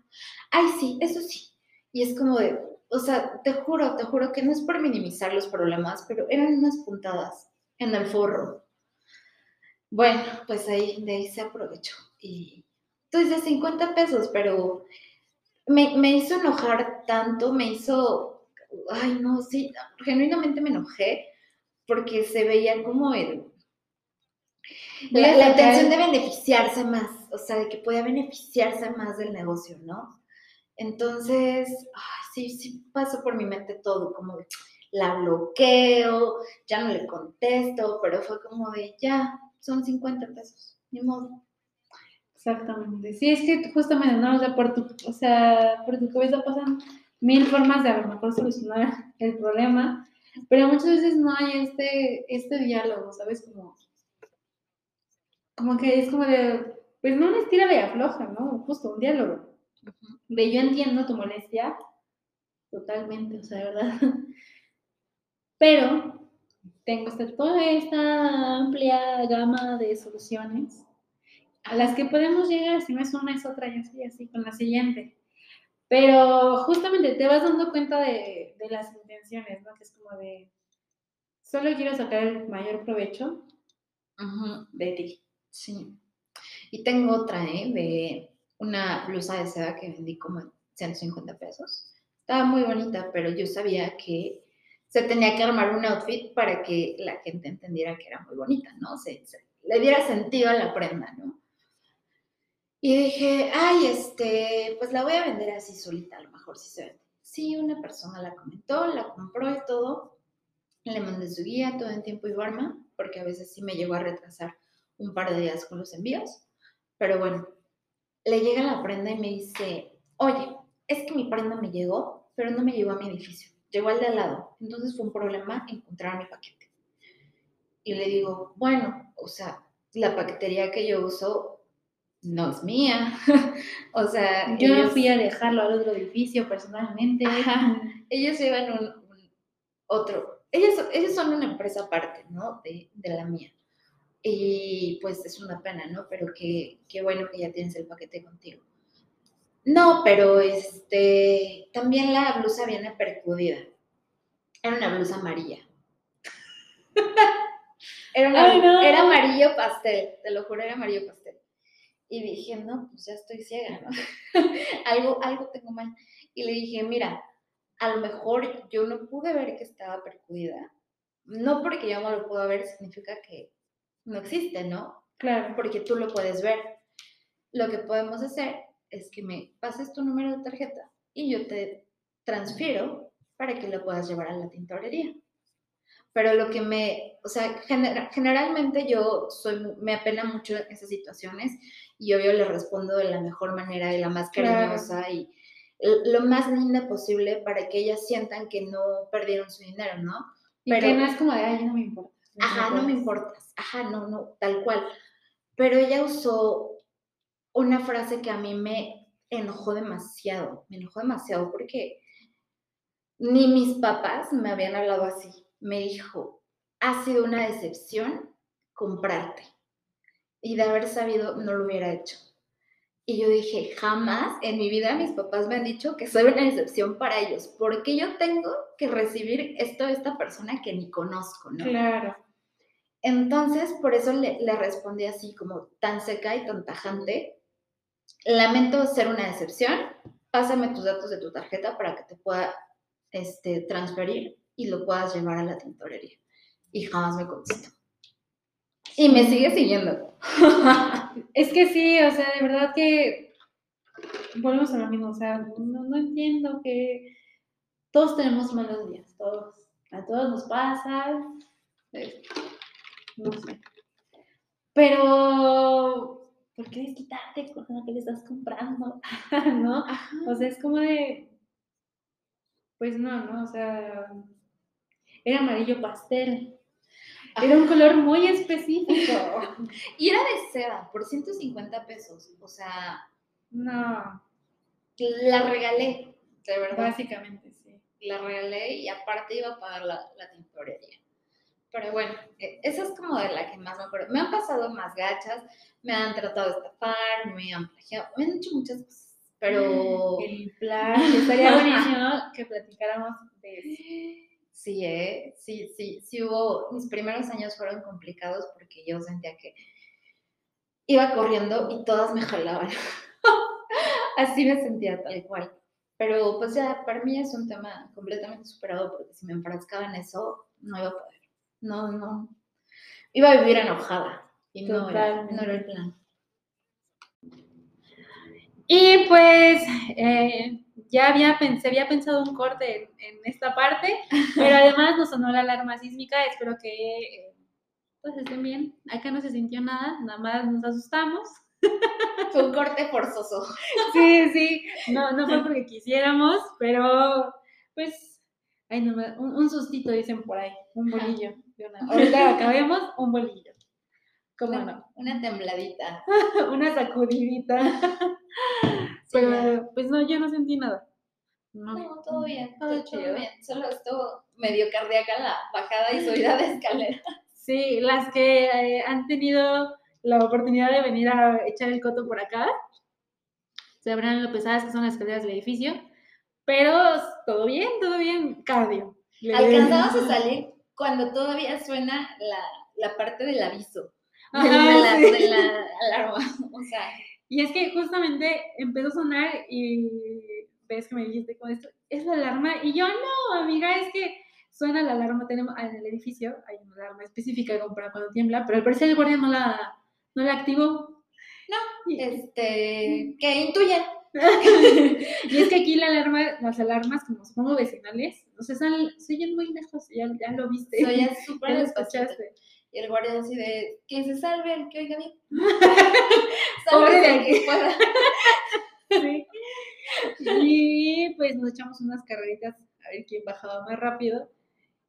Ay, sí, eso sí. Y es como de, o sea, te juro, te juro que no es por minimizar los problemas, pero eran unas puntadas en el forro. Bueno, pues ahí, de ahí se aprovechó. Y entonces de 50 pesos, pero me, me hizo enojar tanto, me hizo, ay no, sí, genuinamente me enojé porque se veía como el, la, intención de beneficiarse más, o sea, de que podía beneficiarse más del negocio, ¿no? Entonces, ay, sí, sí pasó por mi mente todo, como de, la bloqueo, ya no le contesto, pero fue como de, ya, son 50 pesos, ni modo. Exactamente. Sí, es que justamente, ¿no? O sea, por tu, o sea, por tu cabeza pasan mil formas de a lo mejor solucionar el problema, pero muchas veces no hay este, este diálogo, ¿sabes? Como, como que es como de, pues no les tira de afloja, ¿no? Justo un diálogo. De yo entiendo tu molestia, totalmente, o sea, de verdad. Pero tengo esta, toda esta amplia gama de soluciones a las que podemos llegar, si no es una es otra y así, así, con la siguiente. Pero justamente te vas dando cuenta de, de las intenciones, ¿no? Que es como de, solo quiero sacar el mayor provecho de ti. Sí. Y tengo otra, ¿eh? De una blusa de seda que vendí como en 150 pesos. Estaba muy bonita, pero yo sabía que se tenía que armar un outfit para que la gente entendiera que era muy bonita, ¿no? Se, le diera sentido a la prenda, ¿no? Y dije, ay, este, pues la voy a vender así solita, a lo mejor sí se vende. Sí, una persona la comentó, la compró y todo. Le mandé su guía todo en tiempo y forma, porque a veces sí me llegó a retrasar un par de días con los envíos. Pero bueno, le llega la prenda y me dice, oye, es que mi prenda me llegó, pero no me llegó a mi edificio, llegó al de al lado. Entonces fue un problema encontrar mi paquete. Y le digo, bueno, o sea, la paquetería que yo uso no es mía. o sea, Yo no fui a dejarlo al otro edificio personalmente. Ajá. ellos llevan un, un otro, ellos, ellos son una empresa aparte, ¿no? De, de la mía. Y pues es una pena, ¿no? Pero qué, qué bueno que ya tienes el paquete contigo. No, pero este, también la blusa viene percudida. Era una blusa amarilla. Era, una- Ay, no. era amarillo pastel, te lo juro, era amarillo pastel. Y dije, no, pues ya estoy ciega, ¿no? algo, algo tengo mal. Y le dije, mira, a lo mejor yo no pude ver que estaba percudida. No porque yo no lo puedo ver significa que no existe, ¿no? Claro. Porque tú lo puedes ver. Lo que podemos hacer es que me pases tu número de tarjeta y yo te transfiero para que lo puedas llevar a la tintorería. Pero lo que me, o sea, genera- generalmente yo soy, me apena mucho en esas situaciones y obvio le respondo de la mejor manera y la más Claro. cariñosa y l- lo más linda posible para que ellas sientan que no perdieron su dinero, ¿no? Y Pero- que no es como de, ay, no me importa. Ajá, no me importas. Ajá, no, no, tal cual. Pero ella usó una frase que a mí me enojó demasiado. Me enojó demasiado porque ni mis papás me habían hablado así. Me dijo, ha sido una decepción comprarte. Y de haber sabido, no lo hubiera hecho. Y yo dije, jamás en mi vida mis papás me han dicho que soy una decepción para ellos. porque yo tengo que recibir esto de esta persona que ni conozco, no? Claro. Entonces, por eso le, le respondí así, como tan seca y tan tajante. Lamento ser una decepción. Pásame tus datos de tu tarjeta para que te pueda este, transferir y lo puedas llevar a la tintorería. Y jamás me contestó. Y me sigue siguiendo. Es que sí, o sea, de verdad que volvemos a lo mismo, o sea, no, no entiendo que todos tenemos malos días, todos, a todos nos pasa, eh, no sé. Pero, ¿por qué desquitarte con lo que le estás comprando? ¿No? O sea, es como de, pues no, ¿no? O sea, era amarillo pastel, era un color muy específico. Y era de seda, por 150 pesos. O sea, No, la regalé, de verdad. básicamente sí. la regalé y aparte iba a pagar la, la tintorería. Pero bueno, e- esa es como de la que más me acuerdo. Me han pasado más gachas, me han tratado de estafar, me han plagiado, me han hecho muchas cosas, pero El plan, estaría buenísimo que platicáramos de eso. sí, ¿eh? sí, sí, sí hubo, mis primeros años fueron complicados porque yo sentía que iba corriendo y todas me jalaban. Así me sentía tal cual. Pero pues ya, para mí es un tema completamente superado porque si me enfrascaba en eso, no iba a poder. No, no. Iba a vivir enojada y no era, no era el plan. Y pues eh, ya había, pensé, había pensado un corte en, en esta parte, pero además nos sonó la alarma sísmica. Espero que eh, todos estén bien. Acá no se sintió nada, nada más nos asustamos. Fue un corte forzoso. Sí, sí, no, no fue porque quisiéramos, pero pues, ay, no, un, un sustito dicen por ahí, un bolillo. Ahorita acabemos, un bolillo. ¿Cómo una, no? una tembladita. Una sacudidita. Sí, ya. Pero pues no, yo no sentí nada. No, No, todo bien, Todo todo, chido. bien. Solo estuvo medio cardíaca la bajada y subida de escalera. Sí, las que eh, han tenido la oportunidad de venir a echar el coto por acá, sabrán lo pesadas que son las escaleras del edificio, pero todo bien, todo bien, cardio. Alcanzamos a salir cuando todavía suena la, la parte del aviso. de, la, sí. de la alarma. O sea, Y es que justamente empezó a sonar y ves que me dijiste con esto, es la alarma. Y yo, no, amiga, es que suena la alarma. Tenemos en el edificio, hay una alarma específica como para cuando tiembla, pero al parecer el guardia no la, no la activó. No, Y, este, que intuyen. y es que aquí la alarma, las alarmas, como supongo vecinales, o sea, sal- se oyen muy lejos, ya, ya lo viste. Soy ya súper escuchaste. Y el guardia así de, que se salve el que oiga bien. Pobre Salve de pueda. Sí. Y pues nos echamos unas carreritas a ver quién bajaba más rápido.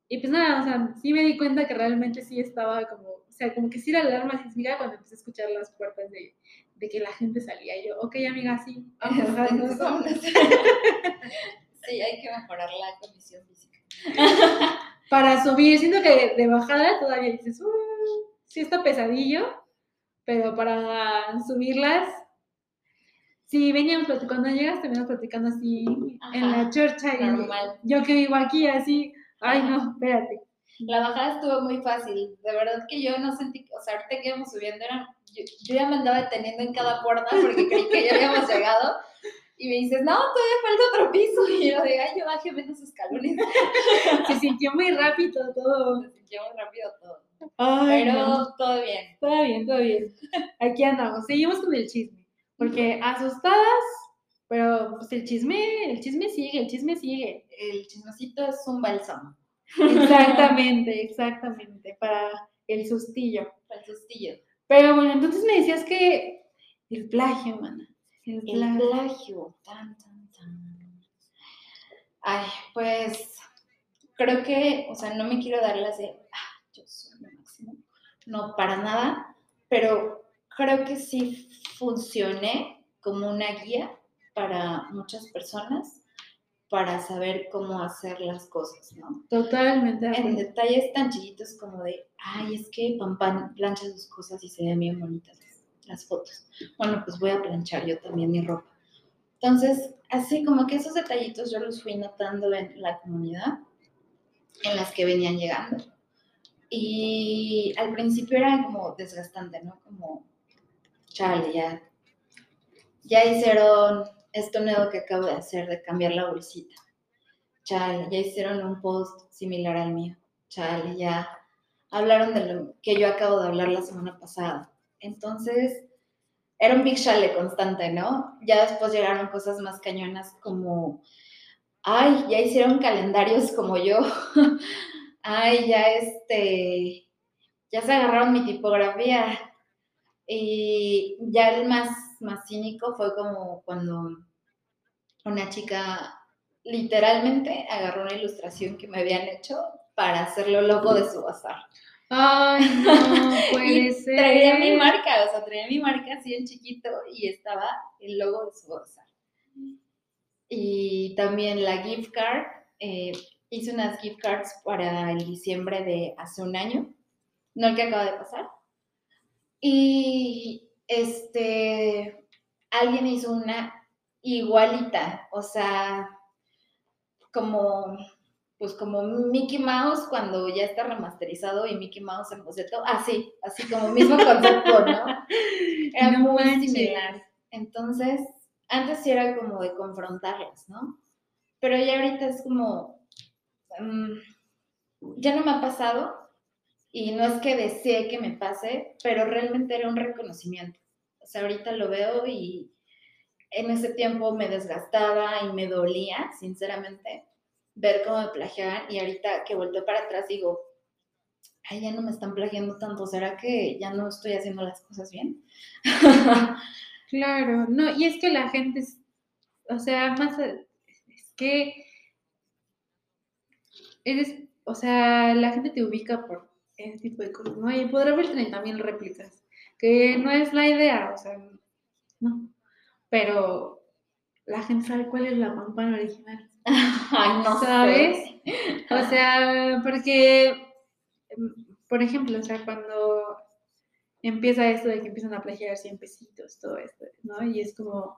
Y pues nada, o sea, sí me di cuenta que realmente sí estaba como, o sea, como que sí la alarma sísmica cuando empecé a escuchar las puertas de, de que la gente salía. Y yo, ok, amiga, sí, vamos a bajarnos". Vámonos. Sí, hay que mejorar la condición física. Para subir, siento que de bajada todavía dices, "Uh, sí está pesadillo, pero para subirlas, sí, veníamos platicando, cuando llegaste, veníamos platicando así en la Ajá, chorcha y normal. yo que vivo aquí así, Ay, no, espérate. La bajada estuvo muy fácil. De verdad que yo no sentí, o sea, ahorita que íbamos subiendo, era, yo, yo ya me andaba deteniendo en cada puerta porque creí que ya habíamos llegado. Y me dices, no, todavía falta otro piso. Y yo digo, ay, yo bajé menos escalones. Se sintió muy rápido todo. Se sintió muy rápido todo. Ay, Pero no. todo bien. Todo bien, todo bien. Aquí andamos. Seguimos con el chisme. Porque asustadas, pero pues el chisme, el chisme sigue, el chisme sigue. El chismecito es un bálsamo Exactamente, exactamente. Para el sustillo. para el sustillo. Pero bueno, entonces me decías que el plagio, mana. El plagio. plagio. Tan, tan, tan. Ay, pues creo que, o sea, no me quiero dar las de, ah, yo soy lo máximo. No, para nada, pero creo que sí funcioné como una guía para muchas personas para saber cómo hacer las cosas, ¿no? Totalmente. En detalles tan chiquitos como de, ay, es que Pampan plancha sus cosas y se ven bien bonitas las- fotos. Bueno, pues voy a planchar yo también mi ropa. Entonces, así como que esos detallitos yo los fui notando en la comunidad en las que venían llegando. Y al principio era como desgastante, ¿no? Como, chale, ya, ya hicieron esto nuevo que acabo de hacer, de cambiar la bolsita. Chale, ya hicieron un post similar al mío. Chale, ya hablaron de lo que yo acabo de hablar la semana pasada. Entonces, era un big chale constante, ¿no? Ya después llegaron cosas más cañonas como, ay, ya hicieron calendarios como yo. ay, ya este, ya se agarraron mi tipografía. Y ya el más, más cínico fue como cuando una chica literalmente agarró una ilustración que me habían hecho para hacerlo logo de su bazar. Ay, no puede Y ser. traía mi marca, o sea, traía mi marca así en chiquito y estaba el logo de su bazar. Y también la gift card, eh, hice unas gift cards para el diciembre de hace un año, no el que acaba de pasar. Y este, alguien hizo una igualita, o sea, como, pues como Mickey Mouse cuando ya está remasterizado y Mickey Mouse en boceto, así, así como mismo concepto, ¿no? Era No muy manches. similar. Entonces, antes sí era como de confrontarlas, ¿no? Pero ya ahorita es como, mm, ya no me ha pasado y no es que desee que me pase, pero realmente era un reconocimiento. O sea, ahorita lo veo y en ese tiempo me desgastaba y me dolía, sinceramente, ver cómo me plagiaban y ahorita que volteo para atrás digo, ay, ya no me están plagiando tanto, ¿será que ya no estoy haciendo las cosas bien? Claro, no, y es que la gente, es- o sea, más, es que eres, o sea, la gente te ubica por ese tipo de cosas, ¿no? Y podrá haber 30.000 réplicas, que no es la idea, o sea, no, pero la gente sabe cuál es la pampana original, Ay, no ¿Sabes? sé. o sea, porque, por ejemplo, o sea, cuando empieza esto de que empiezan a plagiar 100 pesitos, todo esto, ¿no? Y es como,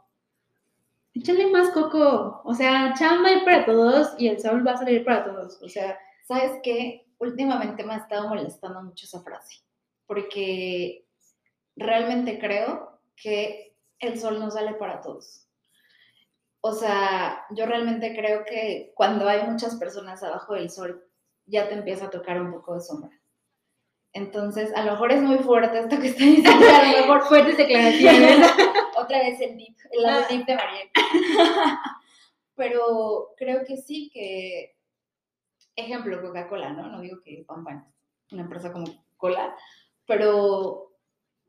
échale más coco, o sea, chamba hay para todos y el sol va a salir para todos, o sea, ¿Sabes qué? Últimamente me ha estado molestando mucho esa frase, porque realmente creo que el sol no sale para todos. O sea, yo realmente creo que cuando hay muchas personas abajo del sol, ya te empieza a tocar un poco de sombra. Entonces, a lo mejor es muy fuerte esto que estoy diciendo, a lo mejor fuertes declaraciones. otra vez el dip, el lado dip de Mariel. Pero creo que sí, que, ejemplo, Coca-Cola, ¿no? No digo que Pampan, una empresa como Coca-Cola, pero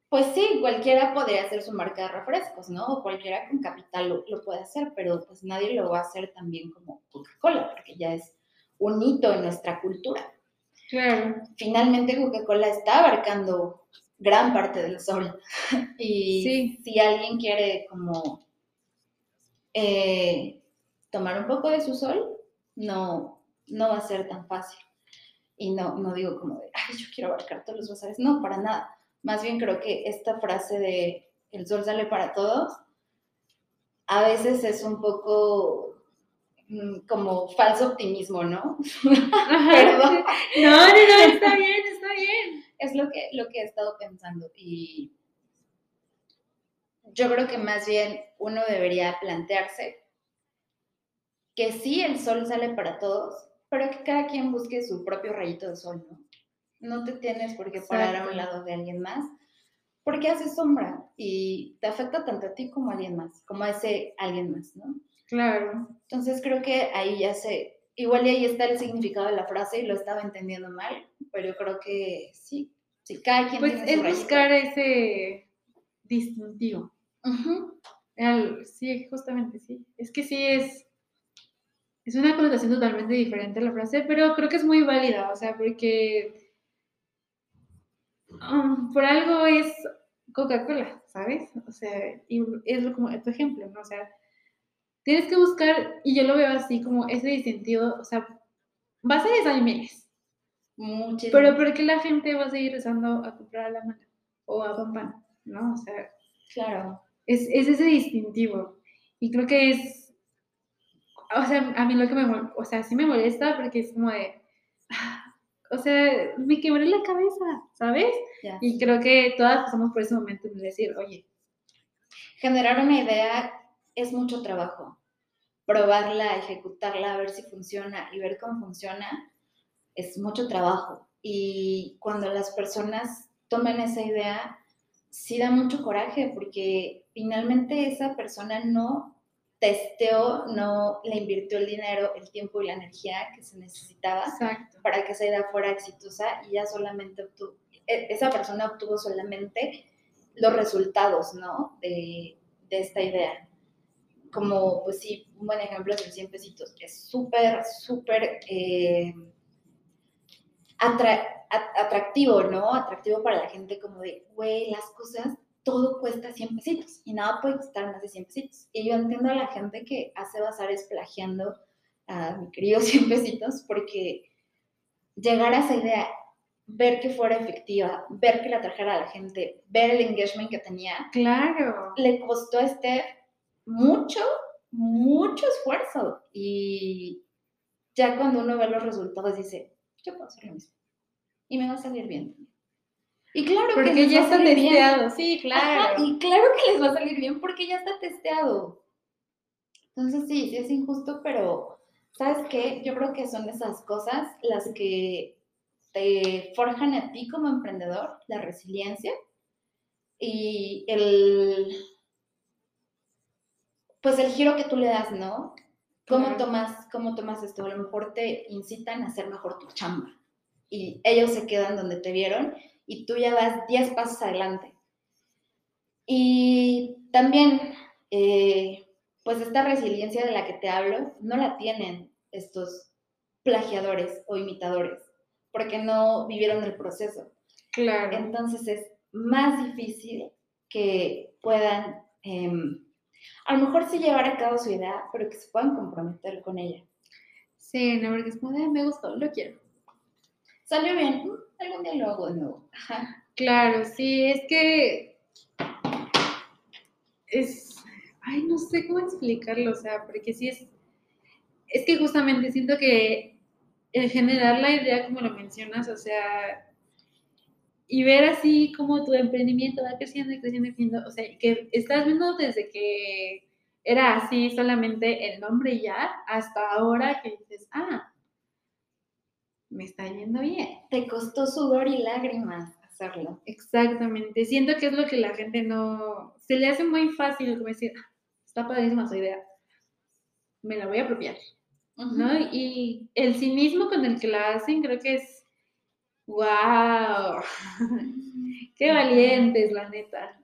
pues sí, cualquiera podría hacer su marca de refrescos, ¿no? O cualquiera con capital lo, lo puede hacer, pero pues nadie lo va a hacer también como Coca-Cola, porque ya es un hito en nuestra cultura. Claro, Finalmente Coca-Cola está abarcando gran parte del sol. Y Sí. si alguien quiere como eh, tomar un poco de su sol, no, no va a ser tan fácil. Y no, no digo como de, ay, yo quiero abarcar todos los bazares. No, para nada. Más bien creo que esta frase de el sol sale para todos, a veces es un poco mm, como falso optimismo, ¿no? Perdón. No, no, no, está bien, está bien. Es lo que, lo que he estado pensando y yo creo que más bien uno debería plantearse que sí, el sol sale para todos, pero que cada quien busque su propio rayito de sol, ¿no? No te tienes por qué parar a un lado de alguien más, porque hace sombra y te afecta tanto a ti como a alguien más, como a ese alguien más, ¿no? Claro. Entonces creo que ahí ya sé, igual y ahí está el significado de la frase y lo estaba entendiendo mal, pero yo creo que sí, sí, cada quien Pues tiene su es rayito. buscar ese distintivo. El- sí, justamente sí. Es que sí es. Es una connotación totalmente diferente a la frase, pero creo que es muy válida, o sea, porque um, por algo es Coca-Cola, ¿sabes? O sea, y es lo- como tu ejemplo, ¿no? O sea, tienes que buscar, y yo lo veo así como ese distintivo, o sea, vas a miles, Muchísimo. pero ¿por qué la gente va a seguir rezando a comprar a la mano o a pan, ¿no? O sea, Claro. es, es ese distintivo. Y creo que es, o sea, a mí lo que me, o sea, sí me molesta porque es como de, ah, o sea, me quebré la cabeza, ¿sabes? Y creo que todas pasamos por ese momento de decir, oye, Generar una idea es mucho trabajo. Probarla, ejecutarla, ver si funciona y ver cómo funciona es mucho trabajo. Y cuando las personas toman esa idea, sí da mucho coraje porque finalmente esa persona no testeó, no le invirtió el dinero, el tiempo y la energía que se necesitaba exacto. para que esa idea fuera exitosa y ya solamente obtuvo, e- esa persona obtuvo solamente los resultados, ¿no? De, de esta idea. Como, pues sí, un buen ejemplo es el 100 pesitos. Es súper, súper eh, atra- atractivo, ¿no? Atractivo para la gente como de, güey, las cosas, todo cuesta 100 pesitos y nada puede costar más de 100 pesitos. Y yo entiendo a la gente que hace bazares plagiando a mi querido 100 pesitos porque llegar a esa idea, ver que fuera efectiva, ver que la trajera a la gente, ver el engagement que tenía, Claro. le costó a Steph mucho, mucho esfuerzo. Y ya cuando uno ve los resultados dice, yo puedo hacer lo mismo. Y me va a salir bien. Y claro que Porque les ya va está salir bien. testeado, sí, Ajá, claro. y claro que les va a salir bien porque ya está testeado. Entonces sí, sí es injusto, pero ¿sabes qué? Yo creo que son esas cosas las que te forjan a ti como emprendedor, la resiliencia y el, pues el giro que tú le das, ¿no? ¿Cómo Claro. tomas, ¿Cómo tomas esto? A lo mejor te incitan a hacer mejor tu chamba y ellos se quedan donde te vieron y tú ya vas 10 pasos adelante. Y también, eh, pues esta resiliencia de la que te hablo, no la tienen estos plagiadores o imitadores, porque no vivieron el proceso. Claro. Entonces es más difícil que puedan, em, a lo mejor sí llevar a cabo su idea, pero que se puedan comprometer con ella. Sí, no, porque es como, me gustó, lo quiero. Salió bien, algún día lo hago nuevo. Ajá. Claro, sí, es que es, ay, no sé cómo explicarlo, o sea, porque sí es, es que justamente siento que el generar la idea, como lo mencionas, o sea, y ver así como tu emprendimiento va creciendo y creciendo y creciendo, o sea, que estás viendo desde que era así solamente el nombre ya, hasta ahora que dices, ah, me está yendo bien. Te costó sudor y lágrimas hacerlo. Exactamente, siento que es lo que la gente no, se le hace muy fácil como decir, "Ah, está padrísima su idea, me la voy a apropiar, ¿no? Y el cinismo con el que la hacen creo que es, wow, qué valientes, la neta,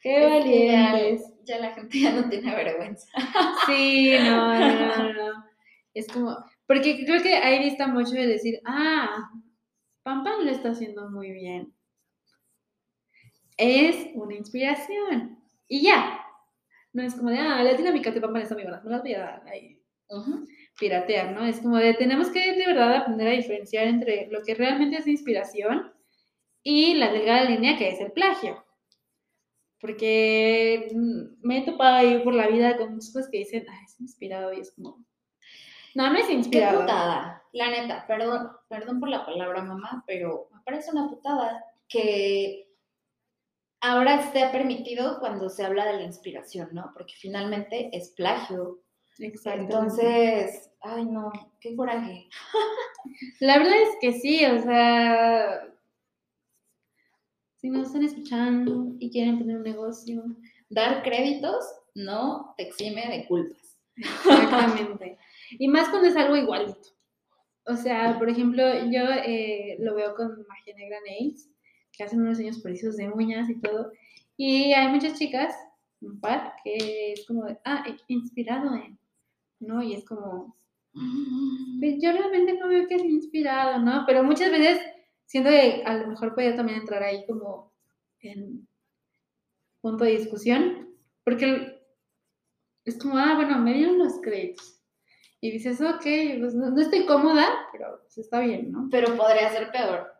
qué Es que ya- valientes. Ya, la gente ya no tiene vergüenza. Sí, no, no, no, no. Es como, porque creo que ahí dista mucho de decir, ah, Pam Pam lo está haciendo muy bien. Es una inspiración. Y ya. No es como de, ah, las dinámicas de Pam Pam están muy buenas, no las voy a dar ahí piratear, ¿no? Es como de, tenemos que de verdad aprender a diferenciar entre lo que realmente es inspiración y la delgada línea que es el plagio. Porque mm, me he topado ahí por la vida con muchas cosas que dicen, ah, es inspirado y es como, No, no es Qué inspirador. putada, la neta, perdón, perdón por la palabra mamá, pero me parece una putada que ahora esté permitido cuando se habla de la inspiración, ¿no? Porque finalmente es plagio. Exactamente. Entonces, ay no, qué coraje. La verdad es que sí, o sea, si nos están escuchando y quieren tener un negocio, Dar créditos no te exime de culpas. exactamente. Y más cuando es algo igualito. O sea, por ejemplo, yo eh, lo veo con Magia Negra Nails, que hacen unos diseños preciosos de uñas y todo. Y hay muchas chicas, un par, que es como, de, ah, eh, inspirado en, ¿no? Y es como, Pues yo realmente no veo que es inspirado, ¿no? Pero muchas veces siento que a lo mejor puede también entrar ahí como en punto de discusión, porque es como, ah, bueno, me dieron los créditos. Y dices, ok, pues no, no estoy cómoda, pero pues está bien, ¿no? Pero podría ser peor.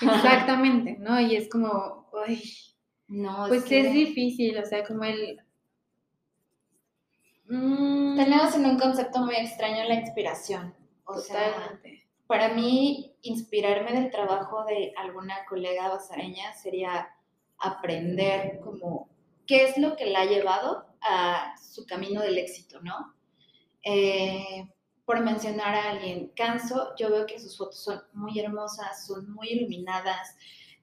Exactamente, ¿no? Y es como, ay, No, pues es que es difícil, o sea, como el... Mm, tenemos en un concepto muy extraño la inspiración. O sea, totalmente. Para mí, inspirarme del trabajo de alguna colega basareña sería aprender como qué es lo que la ha llevado a su camino del éxito, ¿no? Eh, por mencionar a alguien, Canso, yo veo que sus fotos son muy hermosas, son muy iluminadas,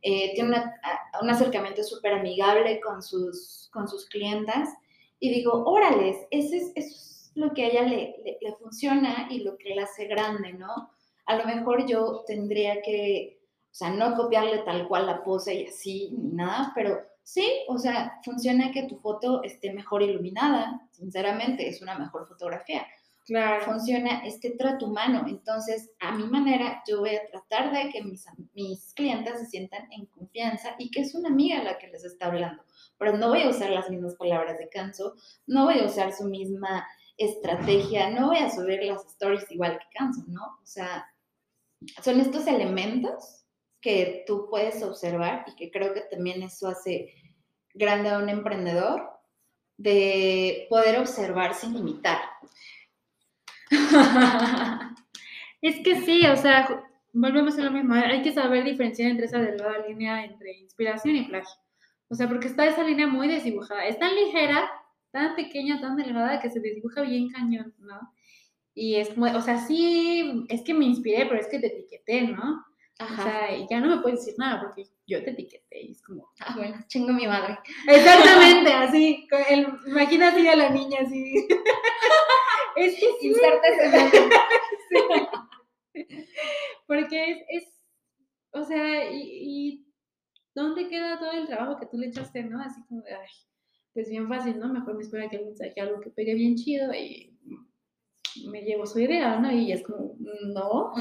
eh, tiene una- un acercamiento súper amigable con sus, con sus clientas y digo, órales, ese es, eso es lo que a ella le, le- le funciona y lo que la hace grande, ¿no? A lo mejor yo tendría que, o sea, no copiarle tal cual la pose y así, ni nada, pero sí, o sea, funciona que tu foto esté mejor iluminada, sinceramente, es una mejor fotografía Claro. funciona este trato humano. Entonces, a mi manera, yo voy a tratar de que mis, mis clientes se sientan en confianza y que es una amiga la que les está hablando. Pero no voy a usar las mismas palabras de Canso, no voy a usar su misma estrategia, no voy a subir las stories igual que Canso, ¿no? O sea, son estos elementos que tú puedes observar y que creo que también eso hace grande a un emprendedor de poder observar sin imitar. Es que sí, o sea, volvemos a lo mismo. Hay que saber diferenciar entre esa delgada línea entre inspiración y plagio. O sea, porque está esa línea muy desdibujada. Es tan ligera, tan pequeña, tan delgada que se desdibuja bien cañón, ¿no? Y es como, o sea, sí, es que me inspiré, pero es que te etiqueté, ¿no? O sea, ya no me puedes decir nada porque yo te etiqueté y es como, Ah, bueno, chingo mi madre. exactamente, así, el, imagina así a la niña así. es que sí, ese Porque es, es o sea, y, y ¿dónde queda todo el trabajo que tú le echaste, no? Así como de, ay, pues bien fácil, ¿no? Mejor me espera que alguien saque algo que pegue bien chido y me llevo su idea, ¿no? Y es como, no.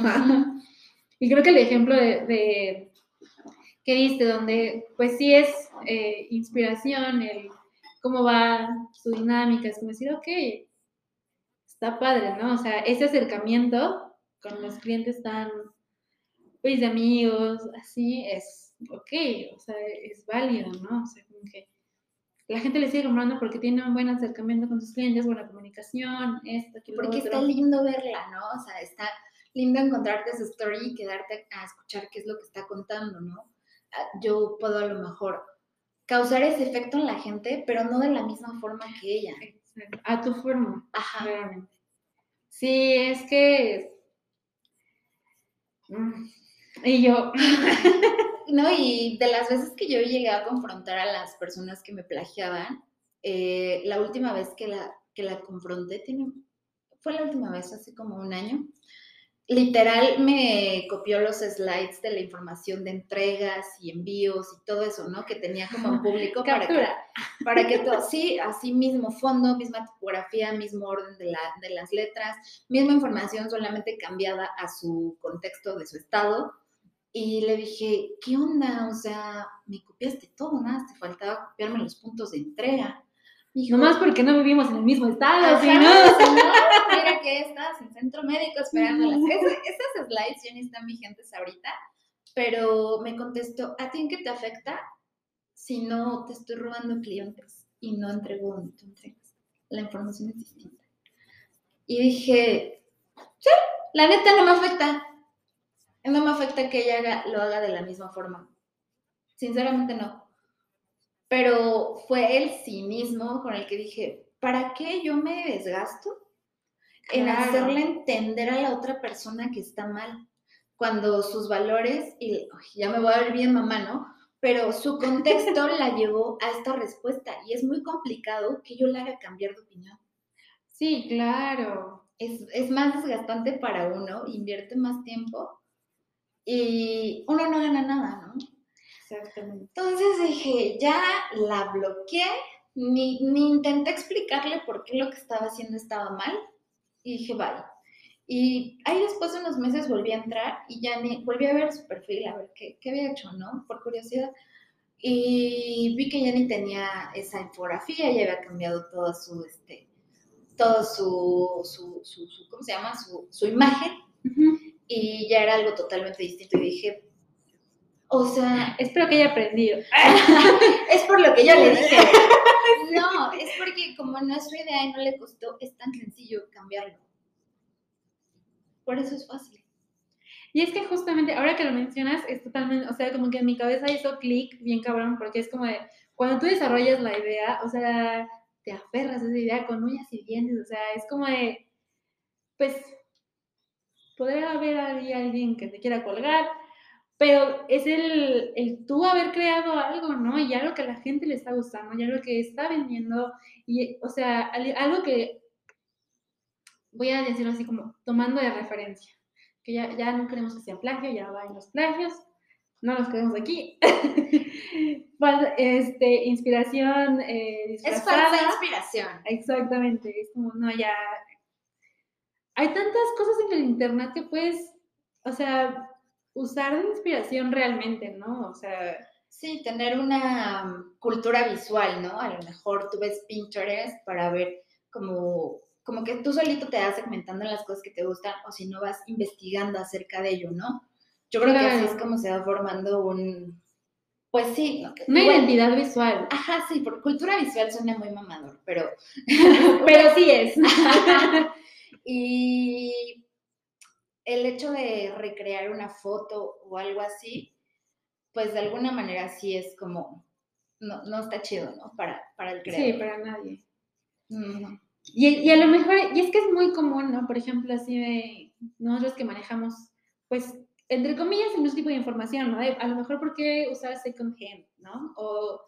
Y creo que el ejemplo de, de que diste, donde pues sí es eh, inspiración, el cómo va su dinámica, es como decir, ok, está padre, ¿no? O sea, ese acercamiento con los clientes tan, pues, de amigos, así, es ok, o sea, es válido, ¿no? O sea, como que la gente le sigue comprando porque tiene un buen acercamiento con sus clientes, buena comunicación, esto, que lo Porque otro. está lindo verla, ¿no? O sea, está lindo encontrarte esa story y quedarte a escuchar qué es lo que está contando, ¿no? Ah, Yo puedo a lo mejor causar ese efecto en la gente, pero no de la misma forma que ella. Exacto, A tu forma, Ajá. realmente. Sí, es que... Mm, Y yo, No, y de las veces que yo llegué a confrontar a las personas que me plagiaban, eh, la última vez que la, que la confronté, tiene, fue la última vez, hace como un año, literal me copió los slides de la información de entregas y envíos y todo eso, ¿no? Que tenía como en público para que, para que todo, sí, así mismo fondo, misma tipografía, mismo orden de, la, de las letras, misma información solamente cambiada a su contexto de su estado. Y le dije, ¿qué onda? O sea, me copiaste todo, nada, te faltaba copiarme los puntos de entrega. Dijo, Nomás porque no vivimos en el mismo estado, ¿sí, no? no, que estás en centro médico esperándolas. Es- esas slides ya ni están vigentes ahorita, pero me contestó, ¿a ti en qué te afecta si no te estoy robando clientes y no entrego donde tú entregas? La información es distinta. Y dije, La neta no me afecta. No me afecta que ella haga- lo haga de la misma forma. Sinceramente no. Pero fue el sí mismo con el que dije, ¿para qué yo me desgasto en Claro. hacerle entender a la otra persona que está mal? Cuando sus valores, y ya me voy a ver bien mamá, ¿no? Pero su contexto la llevó a esta respuesta y es muy complicado que yo le haga cambiar de opinión. Sí, claro. es, es más desgastante para uno, invierte más tiempo y uno no gana nada, ¿no? Exactamente. Entonces dije, ya la bloqueé, ni, ni intenté explicarle por qué lo que estaba haciendo estaba mal y dije, bye. Y ahí después de unos meses volví a entrar y ya ni, volví a ver su perfil, a ver qué, qué había hecho, ¿no? Por curiosidad. Y vi que ya ni tenía esa infografía, ya había cambiado todo su, este, todo su, su, su, su- ¿cómo se llama? Su, su imagen y ya era algo totalmente distinto y dije, o sea, Espero que haya aprendido. es por lo que yo le dije. No, es porque como no es su idea y no le costó, es tan sencillo cambiarlo. Por eso es fácil. Y es que justamente, ahora que lo mencionas, es totalmente, o sea, como que en mi cabeza hizo clic bien cabrón, porque es como de, cuando tú desarrollas la idea, o sea, te aferras a esa idea con uñas y dientes, o sea, es como de, pues, podría haber ahí alguien que te quiera colgar, pero es el, el tú haber creado algo, ¿no? Y algo que a la gente le está gustando, y algo que está vendiendo, y, o sea, al- algo que, voy a decirlo así como, tomando de referencia que ya, ya no queremos que sea plagio, ya van los plagios, no los queremos aquí. Este, inspiración eh, Es falsa inspiración. Exactamente, es como, no, ya. Hay tantas cosas en el internet que puedes, o sea, usar de inspiración realmente, ¿no? O sea, Sí, tener una um, cultura visual, ¿no? A lo mejor tú ves Pinterest para ver como, como que tú solito te vas segmentando en las cosas que te gustan o si no vas investigando acerca de ello, ¿no? Yo creo que así es como se va formando un, pues sí, ¿no? una identidad visual. Ajá, sí, por cultura visual suena muy mamador, pero Pero sí es. y el hecho de recrear una foto o algo así, pues de alguna manera sí es como, no, no está chido, ¿no? Para, para el creador. Sí, para nadie. Y, y a lo mejor, y es que es muy común, ¿no? Por ejemplo, así de nosotros que manejamos, pues, entre comillas, el mismo tipo de información, ¿no? De, a lo mejor, ¿por qué usar second hand, ¿no? O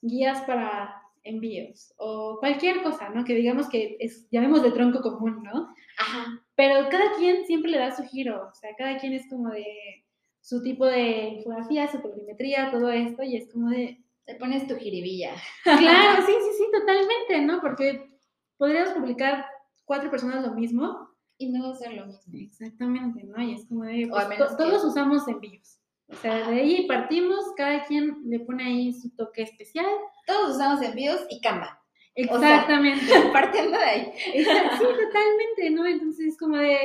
guías para envíos, o cualquier cosa, ¿no? Que digamos que es, llamemos de tronco común, ¿no? Ajá, Pero cada quien siempre le da su giro, o sea, cada quien es como de su tipo de infografía, su colorimetría, todo esto, y es como de, te pones tu jiribilla. Claro, sí, sí, sí, totalmente, ¿no? Porque podríamos publicar cuatro personas lo mismo. Y no va a ser lo mismo. Exactamente, ¿no? Y es como de, pues, to- que- todos usamos envíos. O sea, Ajá. de ahí partimos, cada quien le pone ahí su toque especial. Todos usamos envíos y Canva. Sea, Exactamente. Partiendo de ahí. Exacto, sí, totalmente, ¿no? Entonces es como de,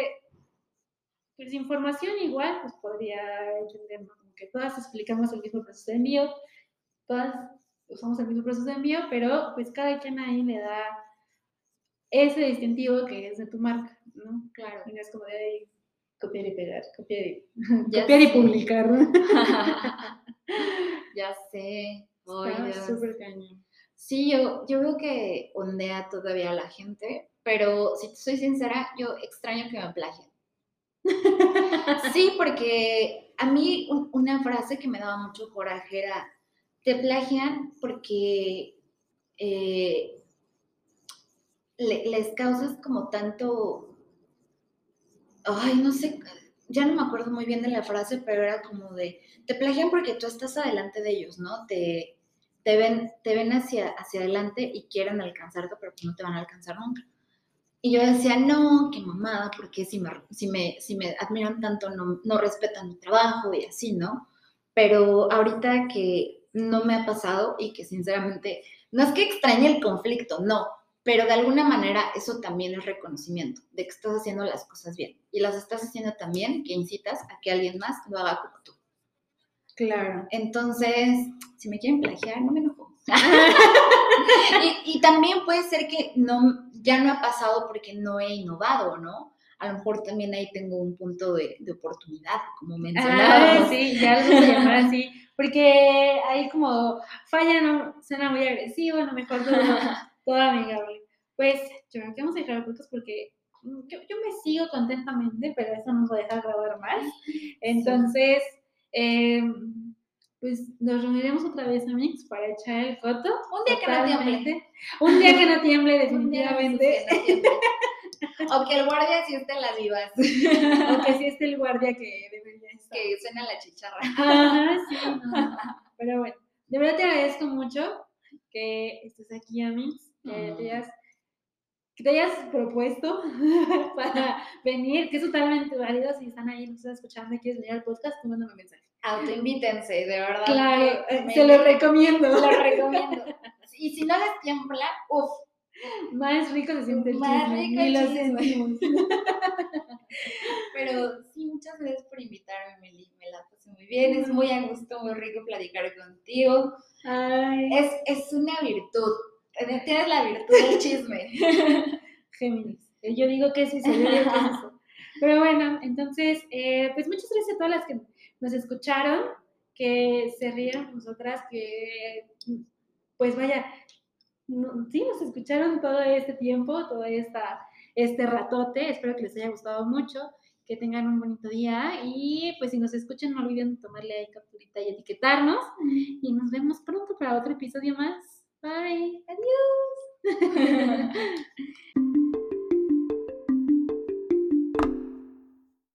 pues información igual, pues podría entender, ¿no? Como que todas explicamos el mismo proceso de envío, todas usamos el mismo proceso de envío, pero pues cada quien ahí le da ese distintivo que es de tu marca, ¿no? Claro. Y no es como de ahí, copiar y pegar, copiar y, copiar y publicar, ¿no? ya sé. Ay, Está súper cañón. Sí, yo, yo veo que ondea todavía la gente, pero si te soy sincera, yo extraño que me plagien. Sí, porque a mí un- una frase que me daba mucho coraje era, te plagian porque eh, le- les causas como tanto, ay, no sé, ya no me acuerdo muy bien de la frase, pero era como de, te plagian porque tú estás adelante de ellos, ¿no? Te, te ven, te ven hacia, hacia adelante y quieren alcanzarte, pero pues no te van a alcanzar nunca. Y yo decía, no, qué mamada, porque si me, si me, si me admiran tanto, no, no respetan mi trabajo y así, ¿no? Pero ahorita que no me ha pasado y que sinceramente, no es que extrañe el conflicto, no, pero de alguna manera eso también es reconocimiento de que estás haciendo las cosas bien y las estás haciendo también que incitas a que alguien más lo haga como tú. Claro. Entonces, si me quieren plagiar, no me enojo. y, y también puede ser que no, ya no ha pasado porque no he innovado, ¿no? a lo mejor también ahí tengo un punto de, de oportunidad, como Ah, mencionaba. sí, ya algo se llama así. Porque ahí como falla, no, suena muy agresivo, a lo mejor todo, todo amigable. Pues yo creo que vamos a dejar el podcast porque yo, yo me sigo contentamente, pero eso no va a dejar grabar más. Entonces, em, pues nos reuniremos otra vez, amigos, para echar el foto. Un día que no tiemble. Un día que no tiemble, definitivamente. no tiemble. O que el guardia sí esté en las vivas. O que sí esté el guardia que debería estar. que suena la chicharra. Ajá, sí, no. Pero bueno, de verdad te agradezco mucho que estés aquí, Amix, que, te hayas, que te hayas propuesto para venir, que es totalmente válido. Si están ahí, nos están escuchando y quieres venir al podcast, tú mándame un mensaje. Autoinvítense, de verdad. Claro, me- se lo recomiendo. lo recomiendo. Y si no les tiembla, uff, Más rico se siente el Más chisme. rico el chisme. Pero sí, muchas gracias por invitarme, Meli. Me la pasé muy bien. Es muy a gusto, muy rico platicar contigo. Ay, Es, es una virtud. Tienes la virtud del chisme. Géminis. Yo digo que sí, soy yo digo que es eso. Pero bueno, entonces, eh, pues muchas gracias a todas las que nos escucharon, que se rían nosotras, que pues vaya, sí, nos escucharon todo este tiempo, todo esta, este ratote. Espero que les haya gustado mucho, que tengan un bonito día y pues si nos escuchan no olviden tomarle ahí capturita y etiquetarnos. Y nos vemos pronto para otro episodio más. Bye, adiós.